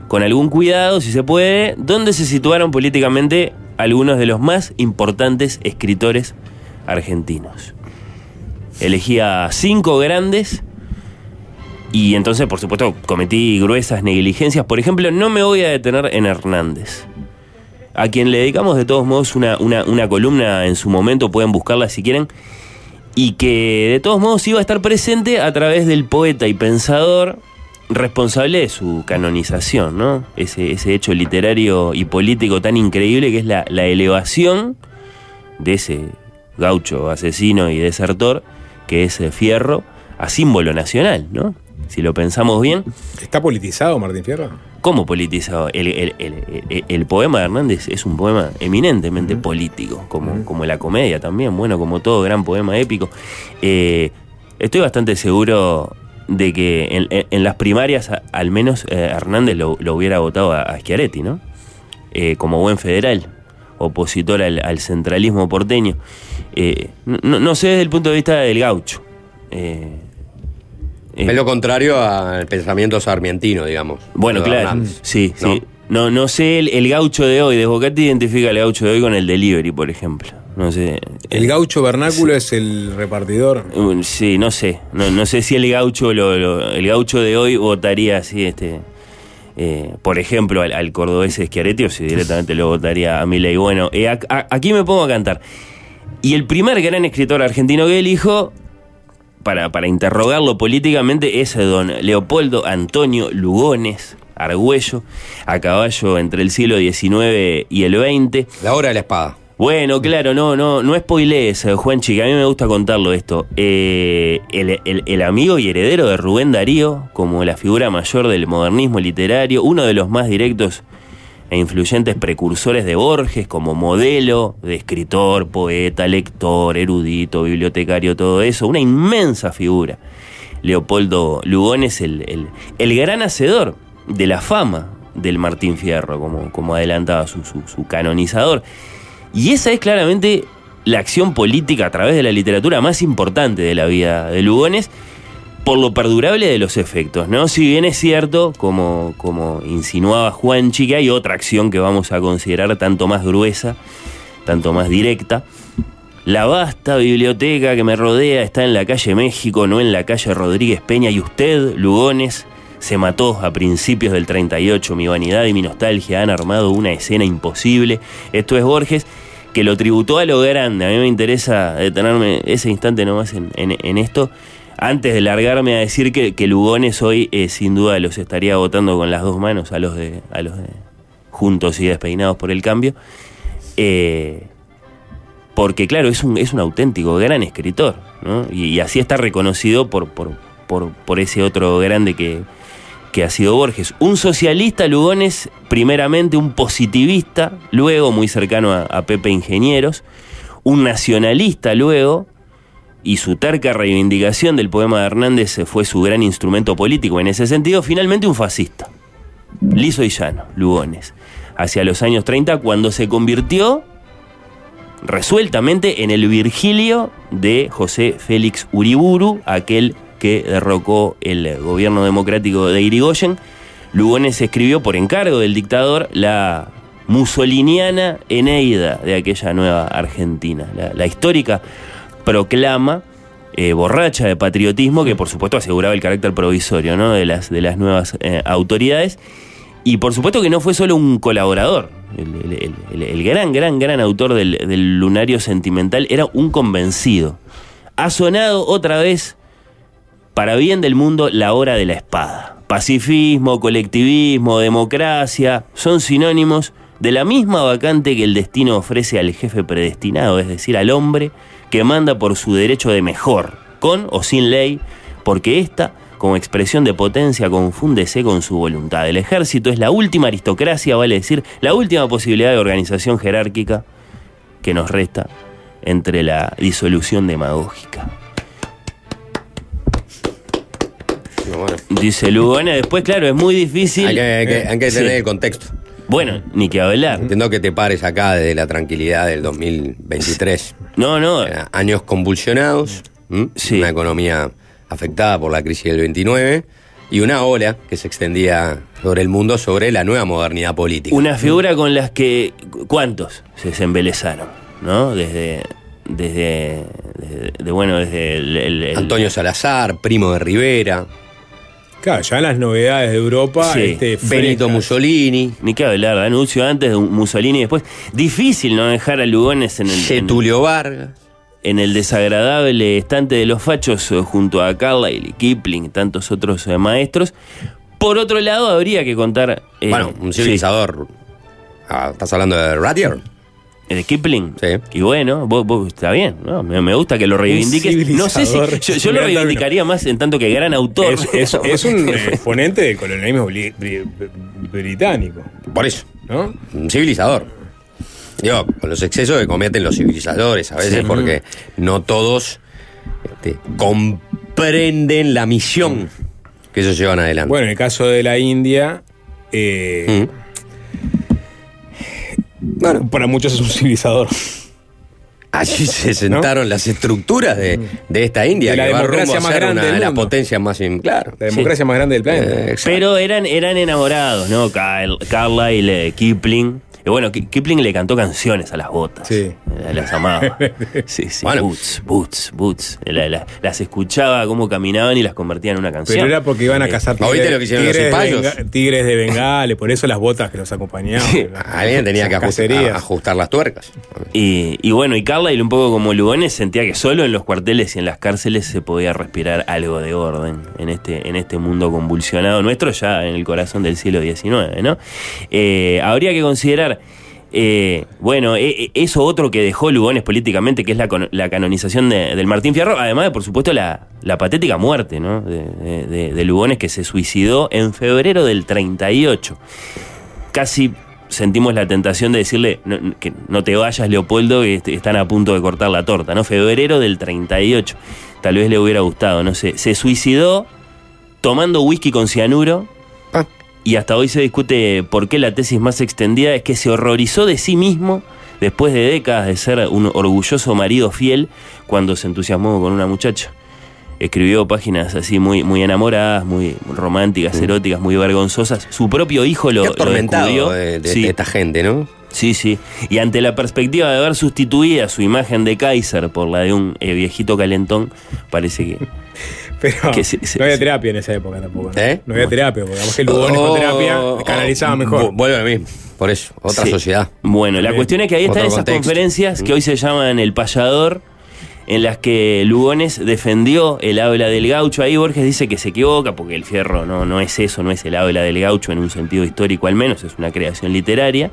con algún cuidado, si se puede, dónde se situaron políticamente algunos de los más importantes escritores argentinos. Elegí a cinco grandes y entonces, por supuesto, cometí gruesas negligencias. Por ejemplo, no me voy a detener en Hernández a quien le dedicamos de todos modos una, una, una columna en su momento, pueden buscarla si quieren, y que de todos modos iba a estar presente a través del poeta y pensador responsable de su canonización, ¿no? Ese, ese hecho literario y político tan increíble que es la, la elevación de ese gaucho asesino y desertor que es eh, Fierro a símbolo nacional, ¿no? Si lo pensamos bien, ¿Está politizado Martín Fierro? ¿Cómo politizado? El, el- el- poema de Hernández es un poema eminentemente político, como, como la comedia también, bueno, como todo gran poema épico. Eh, estoy bastante seguro de que en, las primarias, a- al menos eh, Hernández lo, lo hubiera votado a, a Schiaretti, ¿no? Eh, como buen federal, opositor al, al centralismo porteño. No, no sé desde el punto de vista del gaucho. Eh, eh, Es lo contrario al pensamiento sarmientino, digamos. bueno, claro. Hernández. Sí, ¿No? sí. No, no sé el, el gaucho de hoy. Desbocati identifica el gaucho de hoy con el delivery, por ejemplo. No sé. El gaucho vernáculo es el repartidor. Sí, no sé. No, no sé si el gaucho lo, lo- el gaucho de hoy votaría así, este. eh, por ejemplo, al, al cordobés Schiaretti o si directamente lo votaría a Milei. Bueno, eh, a- aquí me pongo a cantar. Y el primer gran escritor argentino que elijo, para, para interrogarlo políticamente, es don Leopoldo Antonio Lugones Argüello, a caballo entre el siglo XIX y el XX. La hora de la espada. Bueno, claro, no, no, no spoilees, eh, Juanchi, que a mí me gusta contarlo esto. Eh, el, el- el amigo y heredero de Rubén Darío, como la figura mayor del modernismo literario, uno de los más directos e influyentes precursores de Borges como modelo de escritor, poeta, lector, erudito, bibliotecario, todo eso, una inmensa figura. Leopoldo Lugones, el, el, gran hacedor de la fama del Martín Fierro, como, como adelantaba su- su canonizador. Y esa es claramente la acción política a través de la literatura más importante de la vida de Lugones, por lo perdurable de los efectos, ¿no? Si bien es cierto, como, como insinuaba Juanchi, que hay otra acción que vamos a considerar tanto más gruesa, tanto más directa. La vasta biblioteca que me rodea está en la calle México, no en la calle Rodríguez Peña, y usted, Lugones, se mató a principios del 38. Mi vanidad y mi nostalgia han armado una escena imposible. Esto es Borges, que lo tributó a lo grande. A mí me interesa detenerme ese instante nomás en, en- en esto. Antes de largarme a decir que, que Lugones hoy eh, sin duda los estaría votando con las dos manos a los de, a los de juntos y despeinados por el cambio. Eh, porque claro, es un, es un auténtico gran escritor, ¿no? Y, así está reconocido por, por, por, por ese otro grande que, que ha sido Borges. Un socialista, Lugones, primeramente un positivista, luego muy cercano a Pepe Ingenieros, un nacionalista luego, y su terca reivindicación del poema de Hernández fue su gran instrumento político en ese sentido, finalmente un fascista, liso y llano, Lugones, hacia los años 30 cuando se convirtió resueltamente en el Virgilio de José Félix Uriburu, aquel que derrocó el gobierno democrático de Irigoyen. Lugones escribió por encargo del dictador la musoliniana Eneida de aquella nueva Argentina, la, la histórica proclama eh, borracha de patriotismo que por supuesto aseguraba el carácter provisorio ¿no? de, las, de las nuevas eh, autoridades y por supuesto que no fue solo un colaborador, el, el- el- el gran, gran, gran autor del, del lunario sentimental era un convencido. Ha sonado otra vez para bien del mundo la hora de la espada. Pacifismo, colectivismo, democracia son sinónimos de la misma vacante que el destino ofrece al jefe predestinado, es decir, al hombre que manda por su derecho de mejor, con o sin ley, porque ésta, como expresión de potencia, confúndese con su voluntad. El ejército es la última aristocracia, vale decir, la última posibilidad de organización jerárquica que nos resta entre la disolución demagógica. Bueno, Dice Lugones, después, claro, es muy difícil. hay que, hay que- hay que Sí. tener el contexto. Bueno, ni que hablar. Entiendo que te pares acá desde la tranquilidad del 2023. No, no. Era años convulsionados, ¿m? una economía afectada por la crisis del 29 y una ola que se extendía sobre el mundo sobre la nueva modernidad política. Una figura con las que. ¿Cuántos se, se embelezaron? ¿No? Desde. Desde. desde- de, bueno, desde el. el- el- Antonio Salazar, primo de Rivera. Claro, ya en las novedades de Europa, Sí. este, Benito. Mussolini. Ni que hablar, anuncio antes de Mussolini y después. Difícil no dejar a Lugones en el. Getulio Vargas. en el desagradable estante de los fachos eh, junto a Carlyle y Kipling y tantos otros eh, maestros. Por otro lado, habría que contar. eh, bueno, un sí, civilizador. Ah, ¿Estás hablando de Rudyard? ¿De Kipling? Sí. Y bueno, vos, vos- está bien, ¿no? me, me gusta que lo reivindiques. No sé si. Yo, yo lo reivindicaría más en tanto que gran autor. Es, es- es un exponente del colonialismo bri- bri- británico. Por eso. ¿No? Un civilizador. Digo, con los excesos que cometen los civilizadores a veces, Sí. porque no todos este, comprenden la misión que ellos llevan adelante. Bueno, en el caso de la India, eh, para muchos es un civilizador. Allí se sentaron las estructuras de, de esta India, De la que va rumbo democracia a más ser grande una del de las potencias más... in- Claro. La democracia más grande del planeta. Eh. Pero eran, eran enamorados, ¿no? Carl- Carlyle, Kipling. Y bueno, Ki- Kipling le cantó canciones a las botas. Sí. Eh, Las amaba. Sí, sí. Bueno. Boots, boots, boots. La- la- las escuchaba cómo caminaban y las convertía en una canción. Pero era porque iban a Eh, cazar ¿No viste lo que hicieron los tigres, de? Benga- tigres de Bengales, por eso las botas que los acompañaban. las- Alguien tenía que ajustar, ajustar las tuercas. Y, y bueno, y Carlyle, un poco como Lugones, sentía que solo en los cuarteles y en las cárceles se podía respirar algo de orden en este, en este mundo convulsionado nuestro, ya en el corazón del siglo XIX, ¿no? Eh, habría que considerar. Eh, bueno, eh, eh, eso otro que dejó Lugones políticamente, que es la, canonización de- del Martín Fierro, además de, por supuesto, la, la patética muerte ¿no? de, Lugones, que se suicidó en febrero del 38 casi sentimos la tentación de decirle no- que no te vayas, Leopoldo, que est- están a punto de cortar la torta, ¿no? Febrero del 38. Tal vez le hubiera gustado, no sé. Se suicidó tomando whisky con cianuro. Y hasta hoy se discute por qué la tesis más extendida es que se horrorizó de sí mismo después de décadas de ser un orgulloso marido fiel cuando se entusiasmó con una muchacha. Escribió páginas así muy, muy enamoradas, muy románticas, eróticas, muy vergonzosas. Su propio hijo lo, lo descubrió. de, de- Sí. de esta gente, ¿no? Sí, sí. Y ante la perspectiva de ver sustituida su imagen de Kaiser por la de un eh, viejito calentón, parece que. Pero Que se- se- no había terapia en esa época tampoco. ¿no? ¿Eh? No había terapia, porque además que Lugones Oh, con terapia canalizaba oh, mejor. vu- Vuelve a mismo. Por eso, otra Sí. sociedad. Bueno, la cuestión es que ahí están esas contexto. conferencias que Mm. hoy se llaman El Payador, en las que Lugones defendió el habla del gaucho. Ahí Borges dice que se equivoca porque el fierro no, no es eso, no es el habla del gaucho en un sentido histórico al menos, es una creación literaria.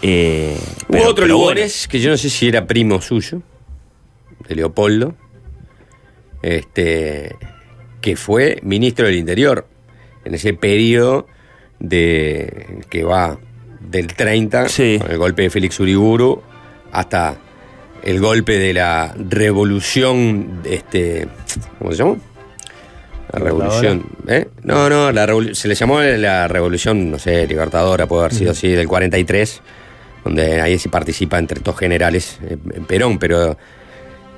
Eh, Hubo pero- otro pero Lugones, que yo no sé si era primo suyo, de Leopoldo, este, que fue ministro del Interior en ese periodo de que va del 30, con el golpe de Félix Uriburu, hasta el golpe de la revolución, este, ¿cómo se llamó? La revolución, ¿eh? No, no, la se le llamó la revolución, no sé, libertadora, puede haber sido así, del 43, donde ahí se participa entre estos generales eh, en Perón, pero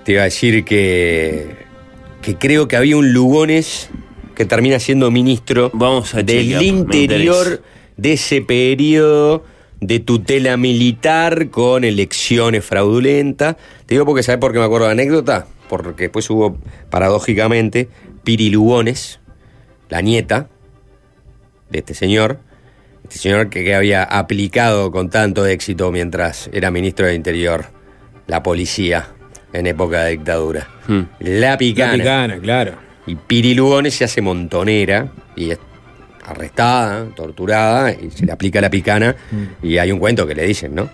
te iba a decir que, que creo que había un Lugones que termina siendo ministro Vamos a del chequear, interior de ese periodo de tutela militar con elecciones fraudulentas. Te digo porque, ¿sabes por qué me acuerdo de la anécdota? Porque después hubo, paradójicamente, Piri Lugones, la nieta de este señor, este señor que, que había aplicado con tanto éxito mientras era ministro del Interior la policía en época de dictadura. Hmm. La picana. La picana, claro. Y Piri Lugones se hace montonera y es arrestada, torturada, y se le aplica la picana. Y hay un cuento que le dicen, ¿no?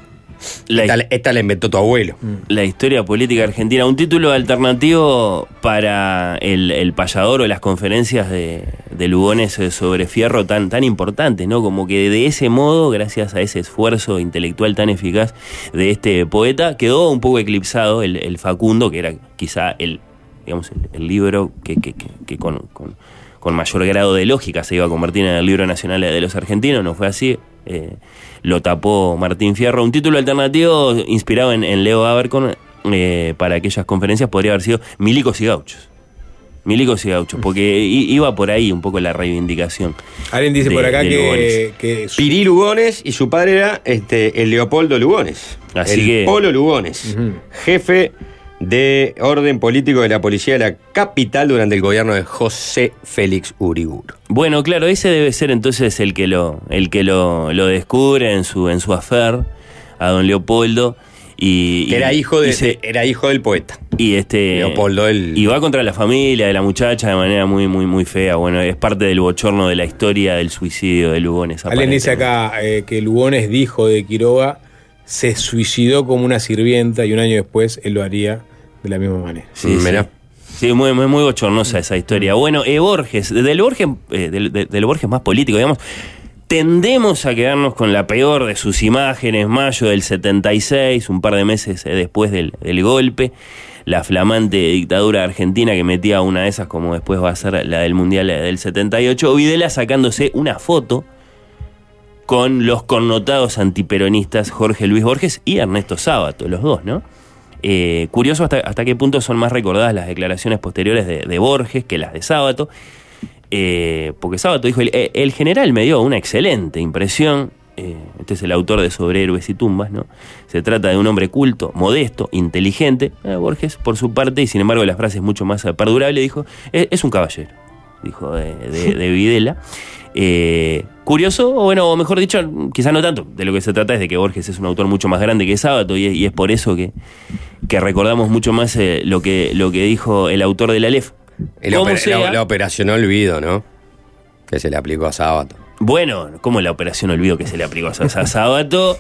La esta, esta la inventó tu abuelo. La historia política argentina, un título alternativo para el, el payador o las conferencias de, de Lugones sobre Fierro tan, tan importantes, ¿no? Como que de ese modo, gracias a ese esfuerzo intelectual tan eficaz de este poeta, quedó un poco eclipsado el, el Facundo, que era quizá el, digamos, el, el libro que, que- que- que con, con- con mayor grado de lógica se iba a convertir en el libro nacional de los argentinos, no fue así. eh, lo tapó Martín Fierro. Un título alternativo inspirado en, en Leo Abercon eh, para aquellas conferencias podría haber sido Milicos y Gauchos. Milicos y Gauchos, porque iba por ahí un poco la reivindicación. Alguien dice de- por acá que, que Pirí Lugones y su padre era este, el Leopoldo Lugones. Así el que- Polo Lugones, jefe de orden político de la policía de la capital durante el gobierno de José Félix Uriburu. Bueno, claro, ese debe ser entonces el que lo, el que lo, lo descubre en su, en su afer a don Leopoldo. Y, Que era hijo, de, y se- de- era hijo del poeta. y este Leopoldo, el- y va contra la familia de la muchacha de manera muy muy muy fea bueno es parte del bochorno de la historia del suicidio de Lugones Alguien dice acá eh, que Lugones dijo de Quiroga se suicidó como una sirvienta y un año después él lo haría de la misma manera. Sí, sí. Sí, muy, muy, muy bochornosa esa historia. Bueno, eh, Borges, del Borges, eh, del, del- del Borges más político, digamos, tendemos a quedarnos con la peor de sus imágenes, mayo del 76, un par de meses eh, después del, del golpe, la flamante dictadura argentina que metía una de esas, como después va a ser la del Mundial del 78, Videla sacándose una foto con los connotados antiperonistas Jorge Luis Borges y Ernesto Sábato, los dos, ¿no? Eh, curioso hasta, hasta qué punto son más recordadas las declaraciones posteriores de, Borges que las de Sábato, eh, porque Sábato dijo, el, general me dio una excelente impresión, eh, este es el autor de Sobre Héroes y Tumbas, ¿no? Se trata de un hombre culto, modesto, inteligente, Borges por su parte, y sin embargo la frase es mucho más perdurable, dijo, es un caballero, dijo de, de- de Videla. Eh, curioso, o bueno, o mejor dicho, quizás no tanto, de lo que se trata es de que Borges es un autor mucho más grande que Sábato y, es- y es por eso que, que recordamos mucho más eh, lo, que, lo que dijo el autor de la LEF. El Como oper- sea- la, la operación Olvido, ¿no? Que se le aplicó a Sábato. Bueno, como la operación Olvido que se le aplicó a Sasa Sábato,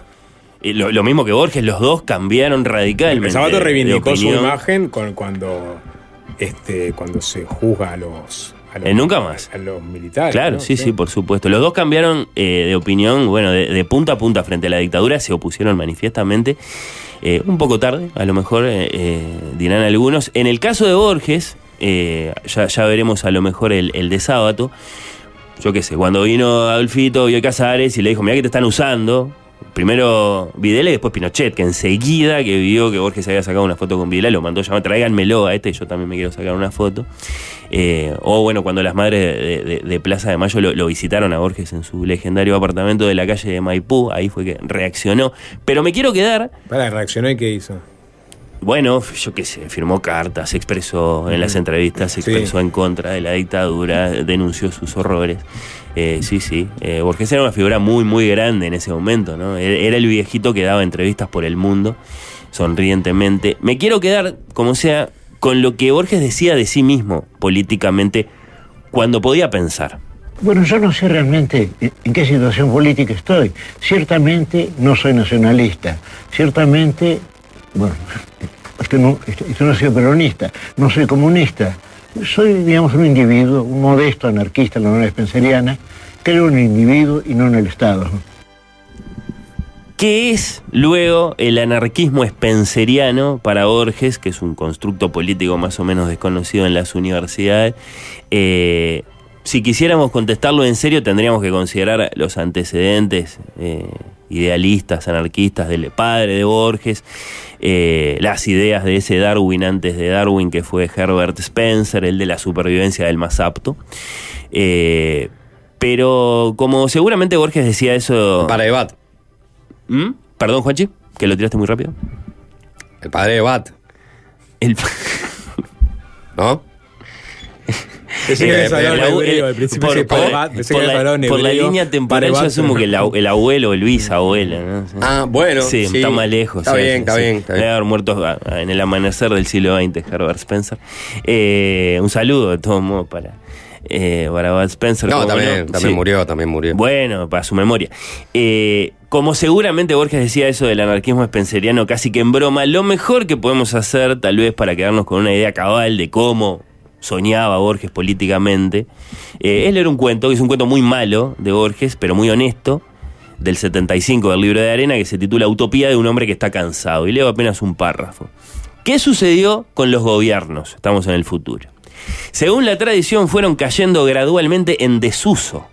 eh, lo, lo mismo que Borges, los dos cambiaron radicalmente. Sábato de- de reivindicó su imagen con, cuando, este, cuando se juzga a los, a los, Eh, nunca más. a los militares. Claro, ¿no? sí, sí, por supuesto. Los dos cambiaron eh, de opinión, bueno, de, de punta a punta frente a la dictadura, se opusieron manifiestamente, eh, un poco tarde, a lo mejor eh, dirán algunos. En el caso de Borges, ya, ya veremos a lo mejor el, el de sábado, yo qué sé, cuando vino Adolfito, vio a Casares y le dijo, mira que te están usando. Primero Videla y después Pinochet, que enseguida que vio que Borges había sacado una foto con Videla, lo mandó a llamar, tráiganmelo a este, yo también me quiero sacar una foto. Eh, o bueno, cuando las madres de, de- de Plaza de Mayo lo, lo visitaron a Borges en su legendario apartamento de la calle de Maipú, ahí fue que reaccionó. Pero me quiero quedar Para, reaccionó y qué hizo. bueno, yo qué sé, firmó cartas, se expresó en las entrevistas, se Sí. expresó en contra de la dictadura, denunció sus horrores. Eh, sí, sí. Eh, Borges era una figura muy, muy grande en ese momento, ¿no? Era era el viejito que daba entrevistas por el mundo, sonrientemente. Me quiero quedar, como sea, con lo que Borges decía de sí mismo políticamente cuando podía pensar. Bueno, yo no sé realmente en qué situación política estoy. Ciertamente no soy nacionalista. Ciertamente, bueno, esto no, no soy peronista, no soy comunista. Soy, digamos, un individuo, un modesto anarquista, la manera spenceriana. Creo en el individuo y no en el Estado. ¿Qué es luego el anarquismo spenceriano para Borges, que es un constructo político más o menos desconocido en las universidades? Eh, si quisiéramos contestarlo en serio, tendríamos que considerar los antecedentes eh, idealistas, anarquistas del padre de Borges, eh, las ideas de ese Darwin antes de Darwin, que fue Herbert Spencer, el de la supervivencia del más apto. Eh, pero como seguramente Borges decía eso... Para debate. ¿Mm? Perdón, Juanchi, que lo tiraste muy rápido. El padre de Bat. El... ¿No? Pensé que Eh, hebreo, al principio por, la, por línea temporal yo asumo que el, abuelo o el bisabuelo, ¿no? Ah, bueno, Sí, está más lejos. Está bien, está bien. Debe haber muerto a- a- en el amanecer del siglo XX, Herbert Spencer. Eh, un saludo, de todos modos, para, eh, Spencer. No, ¿cómo también, también Sí. murió, también murió. Bueno, para su memoria. Eh, como seguramente Borges decía eso del anarquismo spenceriano casi que en broma, lo mejor que podemos hacer, tal vez para quedarnos con una idea cabal de cómo soñaba Borges políticamente, eh, es leer un cuento, que es un cuento muy malo de Borges, pero muy honesto, del 75 del libro de arena, que se titula Utopía de un hombre que está cansado. Y leo apenas un párrafo. ¿Qué sucedió con los gobiernos? Estamos en el futuro. Según la tradición, fueron cayendo gradualmente en desuso.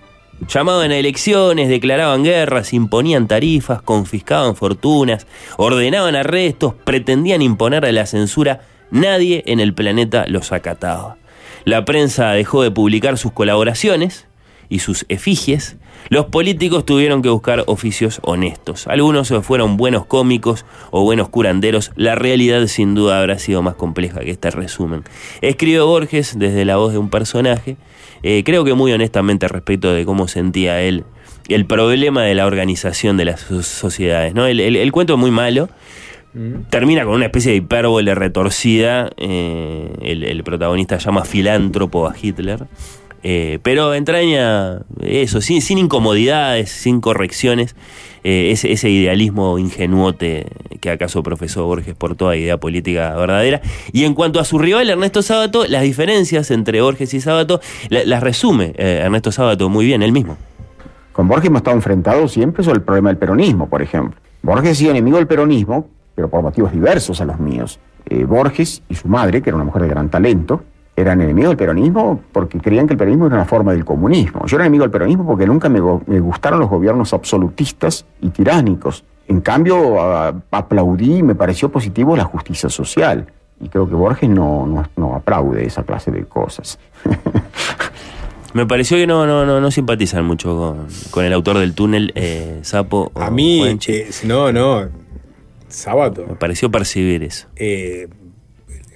Llamaban a elecciones, declaraban guerras, imponían tarifas, confiscaban fortunas, ordenaban arrestos, pretendían imponer la censura. Nadie en el planeta los acataba. La prensa dejó de publicar sus colaboraciones y sus efigies. Los políticos tuvieron que buscar oficios honestos. Algunos fueron buenos cómicos o buenos curanderos. La realidad sin duda habrá sido más compleja que este resumen. Escribe Borges desde la voz de un personaje, eh, creo que muy honestamente respecto de cómo sentía él el problema de la organización de las so- sociedades. ¿no? El- el cuento es muy malo. Termina con una especie de hipérbole retorcida. eh, el, protagonista llama filántropo a Hitler. eh, pero entraña eso, sin, incomodidades, sin correcciones, eh, ese, ese idealismo ingenuote que acaso profesó Borges por toda idea política verdadera. Y en cuanto a su rival, Ernesto Sábato, las diferencias entre Borges y Sábato la- las resume Ernesto Sábato muy bien, él mismo. Con Borges hemos estado enfrentados siempre sobre el problema del peronismo, por ejemplo. Borges ha enemigo del peronismo, pero por motivos diversos a los míos. Eh, Borges y su madre, que era una mujer de gran talento, eran enemigos del peronismo porque creían que el peronismo era una forma del comunismo. Yo era enemigo del peronismo porque nunca me, me gustaron los gobiernos absolutistas y tiránicos. En cambio, a- aplaudí y me pareció positivo la justicia social. Y creo que Borges no, no, no aplaude esa clase de cosas. Me pareció que no, no, no, no simpatizan mucho con, con el autor del túnel, eh, Sapo. o A mí, Juanchi. eh, no, no. Sábato. Me pareció percibir eso. eh,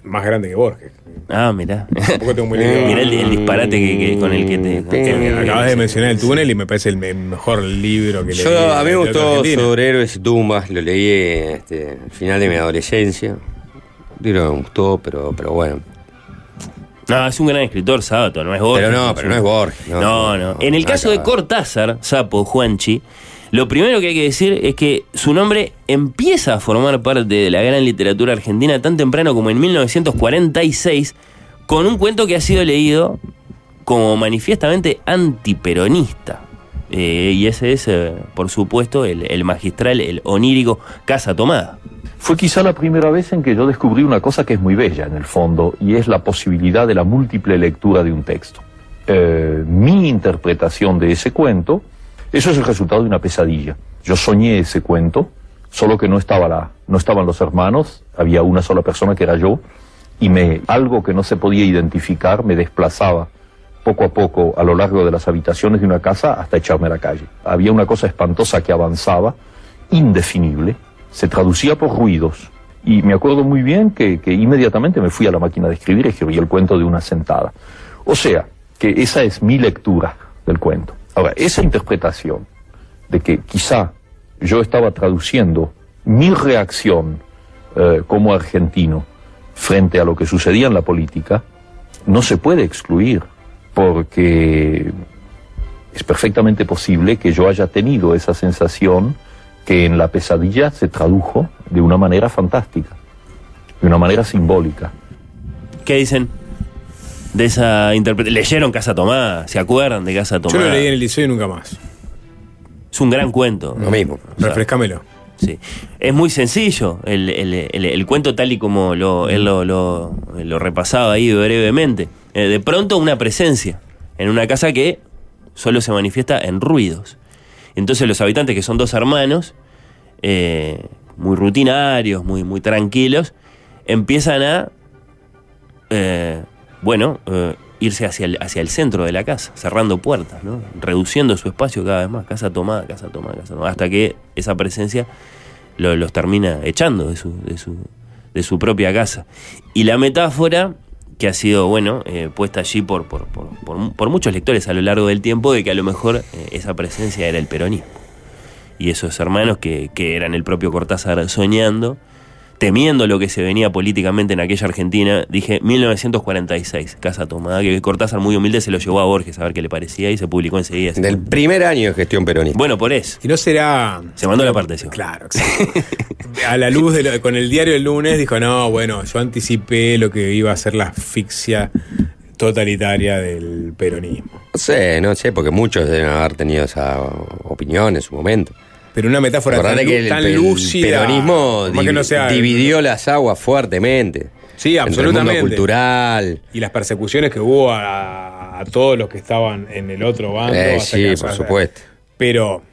más grande que Borges. Ah, mirá. Tampoco tengo muy leído. Mirá el, el disparate que, que- con el que te. Que acabas de mencionar el túnel y me parece el me- mejor libro que leí. Yo, a mí me gustó sobre héroes y tumbas, lo leí este, al final de mi adolescencia. Libro me gustó, pero, pero bueno. No, es un gran escritor, Sábato, no es Borges. Pero no, pero no es Borges, no, No, no. no, En el caso de. Cortázar, Sapo, Juanchi, lo primero que hay que decir es que su nombre empieza a formar parte de la gran literatura argentina tan temprano como en 1946, con un cuento que ha sido leído como manifiestamente antiperonista. Eh, y ese es, eh, por supuesto, el, magistral, el onírico Casa Tomada. Fue quizá la primera vez en que yo descubrí una cosa que es muy bella en el fondo, y es la posibilidad de la múltiple lectura de un texto. Eh, mi interpretación de ese cuento, eso es el resultado de una pesadilla. Yo soñé ese cuento, solo que no, estaba la, no estaban los hermanos, había una sola persona que era yo, y me, algo que no se podía identificar me desplazaba poco a poco a lo largo de las habitaciones de una casa hasta echarme a la calle. Había una cosa espantosa que avanzaba, indefinible, se traducía por ruidos. Y me acuerdo muy bien que, que inmediatamente me fui a la máquina de escribir y escribí el cuento de una sentada. O sea, que esa es mi lectura del cuento. Ahora, esa interpretación de que quizá yo estaba traduciendo mi reacción eh, como argentino frente a lo que sucedía en la política, no se puede excluir, porque es perfectamente posible que yo haya tenido esa sensación que en la pesadilla se tradujo de una manera fantástica, de una manera simbólica. ¿Qué dicen? De esa interpretación. ¿Leyeron Casa Tomada? ¿Se acuerdan de Casa Yo Tomada? lo leí en el liceo y nunca más. Es un gran cuento. Lo mismo. Refrescámelo. Sí. Es muy sencillo el, el- el- el cuento tal y como lo, él lo, lo- lo repasaba ahí brevemente. Eh, de pronto una presencia en una casa que solo se manifiesta en ruidos. Entonces los habitantes, que son dos hermanos, eh, muy rutinarios, muy, muy tranquilos, empiezan a, eh, bueno, eh, irse hacia el, hacia el centro de la casa, cerrando puertas, ¿no? reduciendo su espacio cada vez más, casa tomada, casa tomada, casa tomada, hasta que esa presencia lo- los termina echando de su, de, su, de su propia casa. Y la metáfora que ha sido, bueno, eh, puesta allí por, por, por, por- por muchos lectores a lo largo del tiempo, de que a lo mejor eh, esa presencia era el peronismo. Y esos hermanos que, que eran el propio Cortázar soñando, temiendo lo que se venía políticamente en aquella Argentina, dije 1946, Casa Tomada, que Cortázar muy humilde se lo llevó a Borges a ver qué le parecía y se publicó enseguida. Del primer año de gestión peronista. Bueno, por eso. Y no será. Se mandó la parte, sí. Claro. A la luz de lo- con el diario del lunes dijo, no, bueno, yo anticipé lo que iba a ser la asfixia totalitaria del peronismo. No sé, no sé, porque muchos deben haber tenido esa opinión en su momento. Pero una metáfora tan, que el, tan el lúcida. peronismo que no sea- dividió las aguas fuertemente. Sí, Entre el absolutamente. mundo cultural. Y las persecuciones que hubo a, a todos los que estaban en el otro bando. Eh, sí, que- o por sea, supuesto. Pero,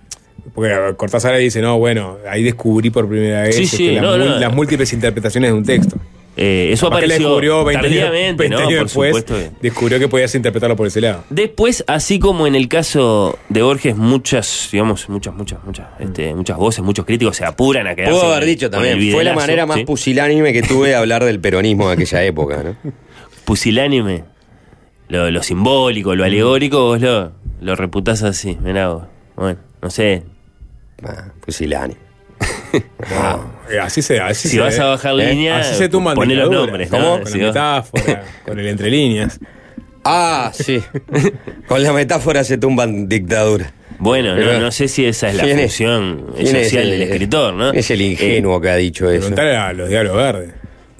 porque Cortázar ahí dice, no, bueno, ahí descubrí por primera vez Sí, este, sí, las, no, mul- no. las múltiples interpretaciones de un texto. Eh, eso Capaz que le apareció descubrió 20 años- tardíamente, 20 ¿no? años Por después, supuesto que- descubrió que podías interpretarlo por ese lado. Después, así como en el caso de Borges, muchas, digamos, muchas, muchas, muchas, este, muchas voces, muchos críticos se apuran a quedarse. Puedo haber dicho también, fue la manera más ¿sí? pusilánime que tuve de hablar del peronismo de aquella época, ¿no? Pusilánime. Lo, lo simbólico, lo alegórico, vos lo, lo reputás así. Mirá vos. Bueno, no sé. Ah, pusilánime. Eh, Así se así Si se- vas a bajar eh, línea, así se tumban poné los nombres, ¿no? ¿no? Con Si la metáfora, con el entre líneas. Ah, sí. Con la metáfora se tumban dictaduras. Bueno, no, no sé si esa es la función ¿Quién es social el- del escritor, ¿no? Es el ingenuo que ha dicho eso. Preguntar a los diablos verdes.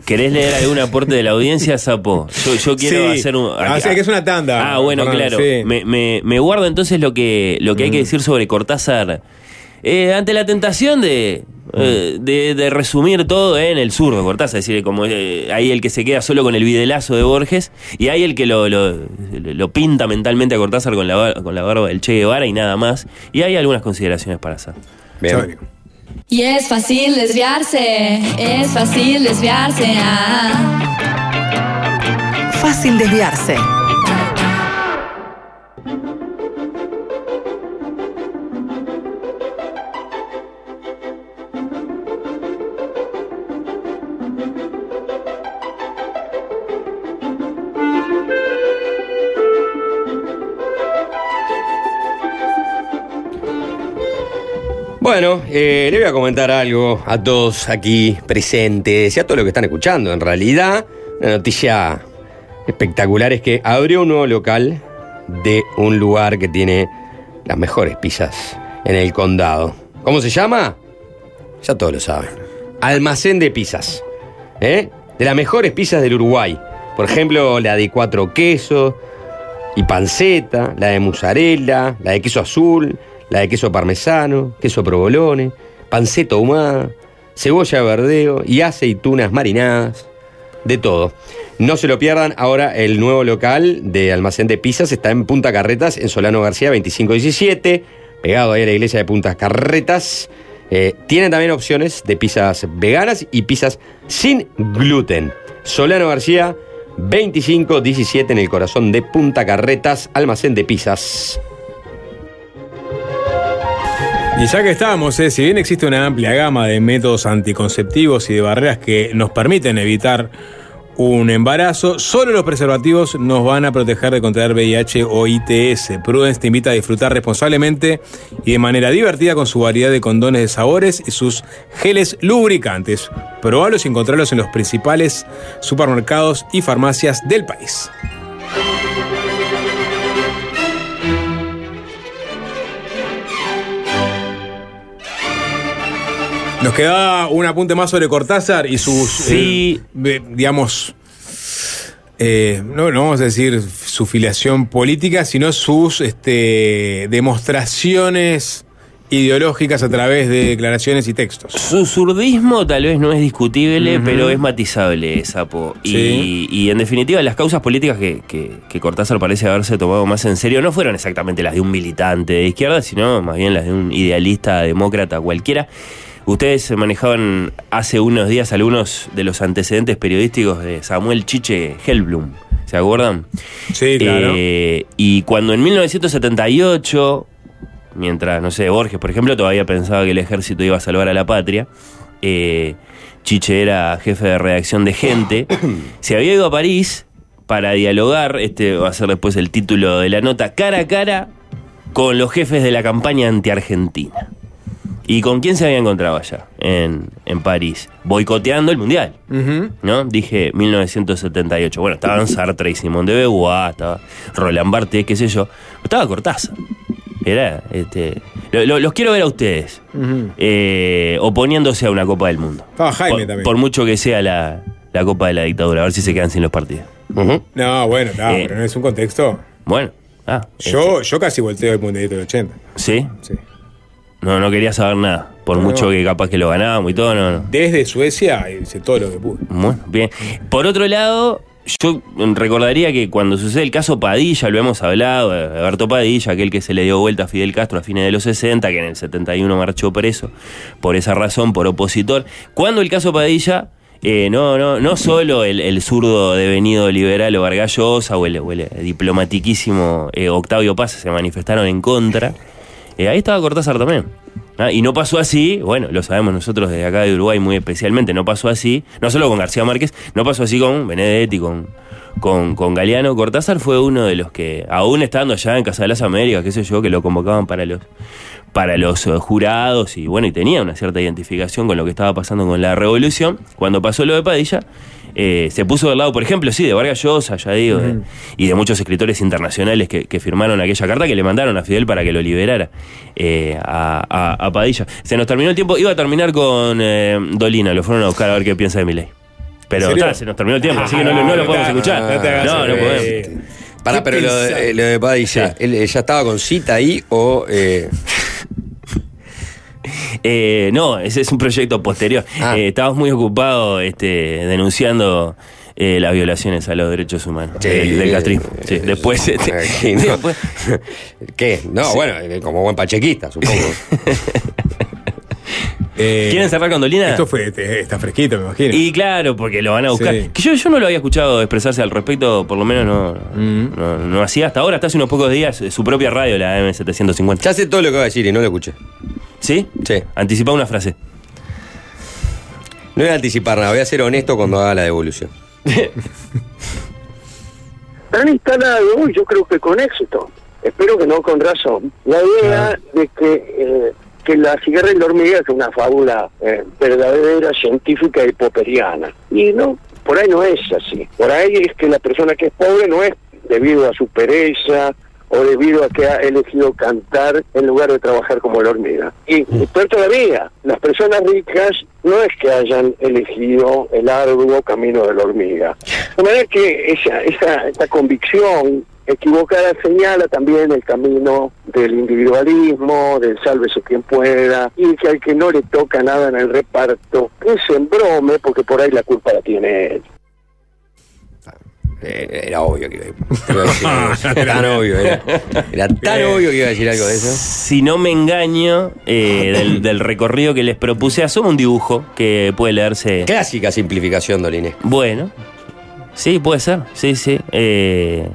¿Querés leer algún aporte de la audiencia, Sapo? Yo, yo quiero Sí. hacer un. Ah, sí, que es una tanda. Ah, bueno, Fernando, claro. sí. Mm. Me, me- me guardo entonces lo que, lo que hay que decir sobre Cortázar. Eh, ante la tentación de, eh, de, de resumir todo en el zurdo Cortázar, es decir, como eh, hay el que se queda solo con el videlazo de Borges y hay el que lo, lo, lo pinta mentalmente a Cortázar con la, bar- con la barba del Che Guevara y nada más. Y hay algunas consideraciones para hacer. Bien. Y es fácil desviarse, es fácil desviarse. ah. Fácil desviarse. Bueno, eh, le voy a comentar algo a todos aquí presentes y a todos los que están escuchando. En realidad, la noticia espectacular es que abrió un nuevo local de un lugar que tiene las mejores pizzas en el condado. ¿Cómo se llama? Ya todos lo saben. Almacén de pizzas. ¿eh? De las mejores pizzas del Uruguay. Por ejemplo, la de cuatro quesos y panceta, la de mozzarella, la de queso azul, la de queso parmesano, queso provolone, panceta ahumada, cebolla de verdeo y aceitunas marinadas, de todo. No se lo pierdan, ahora el nuevo local de almacén de pizzas está en Punta Carretas, en Solano García 2517, pegado ahí a la iglesia de Punta Carretas. Eh, tienen también opciones de pizzas veganas y pizzas sin gluten. Solano García 2517 en el corazón de Punta Carretas, almacén de pizzas. Y ya que estamos, eh, si bien existe una amplia gama de métodos anticonceptivos y de barreras que nos permiten evitar un embarazo, solo los preservativos nos van a proteger de contraer VIH o ITS. Prudence te invita a disfrutar responsablemente y de manera divertida con su variedad de condones de sabores y sus geles lubricantes. Probalos y encontrarlos en los principales supermercados y farmacias del país. Nos queda un apunte más sobre Cortázar y sus, Sí. eh, digamos, eh, no, no vamos a decir su filiación política, sino sus este, demostraciones ideológicas a través de declaraciones y textos. Su zurdismo tal vez no es discutible, pero es matizable, Sapo. Y, Sí. y, en definitiva, las causas políticas que, que- que Cortázar parece haberse tomado más en serio no fueron exactamente las de un militante de izquierda, sino más bien las de un idealista demócrata cualquiera. Ustedes manejaban hace unos días algunos de los antecedentes periodísticos de Samuel Chiche Hellblum. ¿Se acuerdan? Sí, claro. Eh, y cuando en 1978, mientras, no sé, Borges, por ejemplo, todavía pensaba que el ejército iba a salvar a la patria, eh, Chiche era jefe de redacción de gente, se había ido a París para dialogar, este va a ser después el título de la nota, cara a cara con los jefes de la campaña anti-argentina. ¿Y con quién se había encontrado allá? En, en París. Boicoteando el Mundial. Ujú. ¿no? Dije 1978. Bueno, estaban Sartre y Simón de Beauvoir, estaba Roland Barthes, qué sé yo. Estaba Cortázar. Era, este. lo- lo- los quiero ver a ustedes. Eh, oponiéndose a una Copa del Mundo. Estaba Jaime por, también. por mucho que sea la, la Copa de la dictadura, a ver si se quedan sin los partidos. No, bueno, no, Eh, pero no es un contexto. Bueno, ah, Yo, yo casi volteo el mundialito del 80. ¿sí? Sí. No, no quería saber nada. Por No. mucho que capaz que lo ganábamos y todo, no, no. Desde Suecia hice todo lo que pude. Bueno, bien. Por otro lado, yo recordaría que cuando sucede el caso Padilla, lo hemos hablado, Alberto Padilla, aquel que se le dio vuelta a Fidel Castro a fines de los 60, que en el 71 marchó preso, por esa razón, por opositor. Cuando el caso Padilla, eh, no, no, no solo el, el zurdo devenido liberal o Vargallosa o el, o el diplomatiquísimo eh, Octavio Paz se manifestaron en contra, eh, ahí estaba Cortázar también. Ah, y no pasó así, bueno, lo sabemos nosotros desde acá de Uruguay muy especialmente, no pasó así, no solo con García Márquez, no pasó así con Benedetti, con, con, con Galeano. Cortázar fue uno de los que, aún estando allá en Casa de las Américas, qué sé yo, que lo convocaban para los, para los eh, jurados y bueno, y tenía una cierta identificación con lo que estaba pasando con la revolución. Cuando pasó lo de Padilla, eh, se puso del lado, por ejemplo, sí, de Vargas Llosa, ya digo, de- y de muchos escritores internacionales que, que firmaron aquella carta que le mandaron a Fidel para que lo liberara eh, a, a- a Padilla. Se nos terminó el tiempo, iba a terminar con eh, Dolina, lo fueron a buscar a ver qué piensa de mi ley. Pero ta, se nos terminó el tiempo, así que no, lo- no lo Ah, podemos escuchar. no no, podemos. eh, Pará, ¿Qué pero lo de, lo de Padilla, ¿él ya estaba con cita ahí o.? eh, no, ese es un proyecto posterior. Ah. Eh, estábamos muy ocupados este, denunciando eh, las violaciones a los derechos humanos Sí, del, del castrismo. Sí, después, este, después- ¿Qué? No, bueno, eh, como buen pachequista, supongo. Eh, ¿Quieren cerrar con Dolina? Esto fue, está fresquito, me imagino. Y claro, porque lo van a buscar. Sí. Que yo, yo no lo había escuchado expresarse al respecto, por lo menos no, Mm. no, no hacía hasta ahora, hasta hace unos pocos días, eh, su propia radio, la M750. ya sé todo lo que va a decir y no lo escuché. ¿Sí? Sí. Anticipa una frase. No voy a anticipar nada, voy a ser honesto cuando haga la devolución. han instalado, yo creo que con éxito, espero que no con razón, la idea de que, eh, que la cigarra y la hormiga es una fábula eh, verdadera, científica y popperiana. Y no, por ahí no es así. Por ahí es que la persona que es pobre no es debido a su pereza o debido a que ha elegido cantar en lugar de trabajar como la hormiga. Y peor todavía, las personas ricas no es que hayan elegido el arduo camino de la hormiga. De manera que esa, esa, esta convicción equivocada señala también el camino del individualismo, del sálvese quien pueda, y que al que no le toca nada en el reparto, que se embrome porque por ahí la culpa la tiene él. Eh, Era obvio que iba a- decir algo de eso. Era tan obvio, era, era tan obvio que iba a decir algo de eso. Si no me engaño, eh, del, del recorrido que les propuse, asoma un dibujo que puede leerse. Clásica simplificación, Doline. Bueno, sí, puede ser, sí, sí. Eh,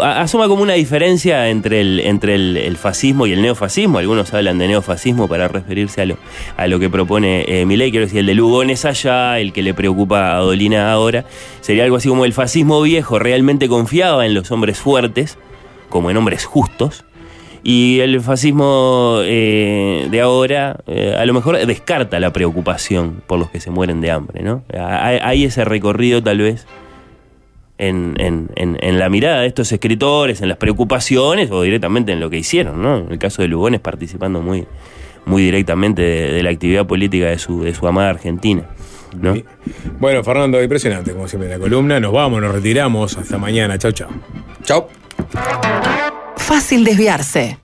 asoma como una diferencia entre el, entre el, fascismo y el neofascismo. Algunos hablan de neofascismo para referirse a lo, a lo que propone eh, Milei. Quiero decir, el de Lugón es allá, el que le preocupa a Dolina ahora. Sería algo así como el fascismo viejo realmente confiaba en los hombres fuertes, como en hombres justos. Y el fascismo eh, de ahora eh, a lo mejor descarta la preocupación por los que se mueren de hambre, ¿no? Hay ese recorrido tal vez en, en- en- en la mirada de estos escritores, en las preocupaciones o directamente en lo que hicieron, ¿no? En el caso de Lugones participando muy, muy directamente de, de la actividad política de su, de su amada Argentina. ¿no? Bueno, Fernando, impresionante, como siempre, la columna. Nos vamos, nos retiramos. Hasta mañana. Chau, chau. Chau. Fácil desviarse.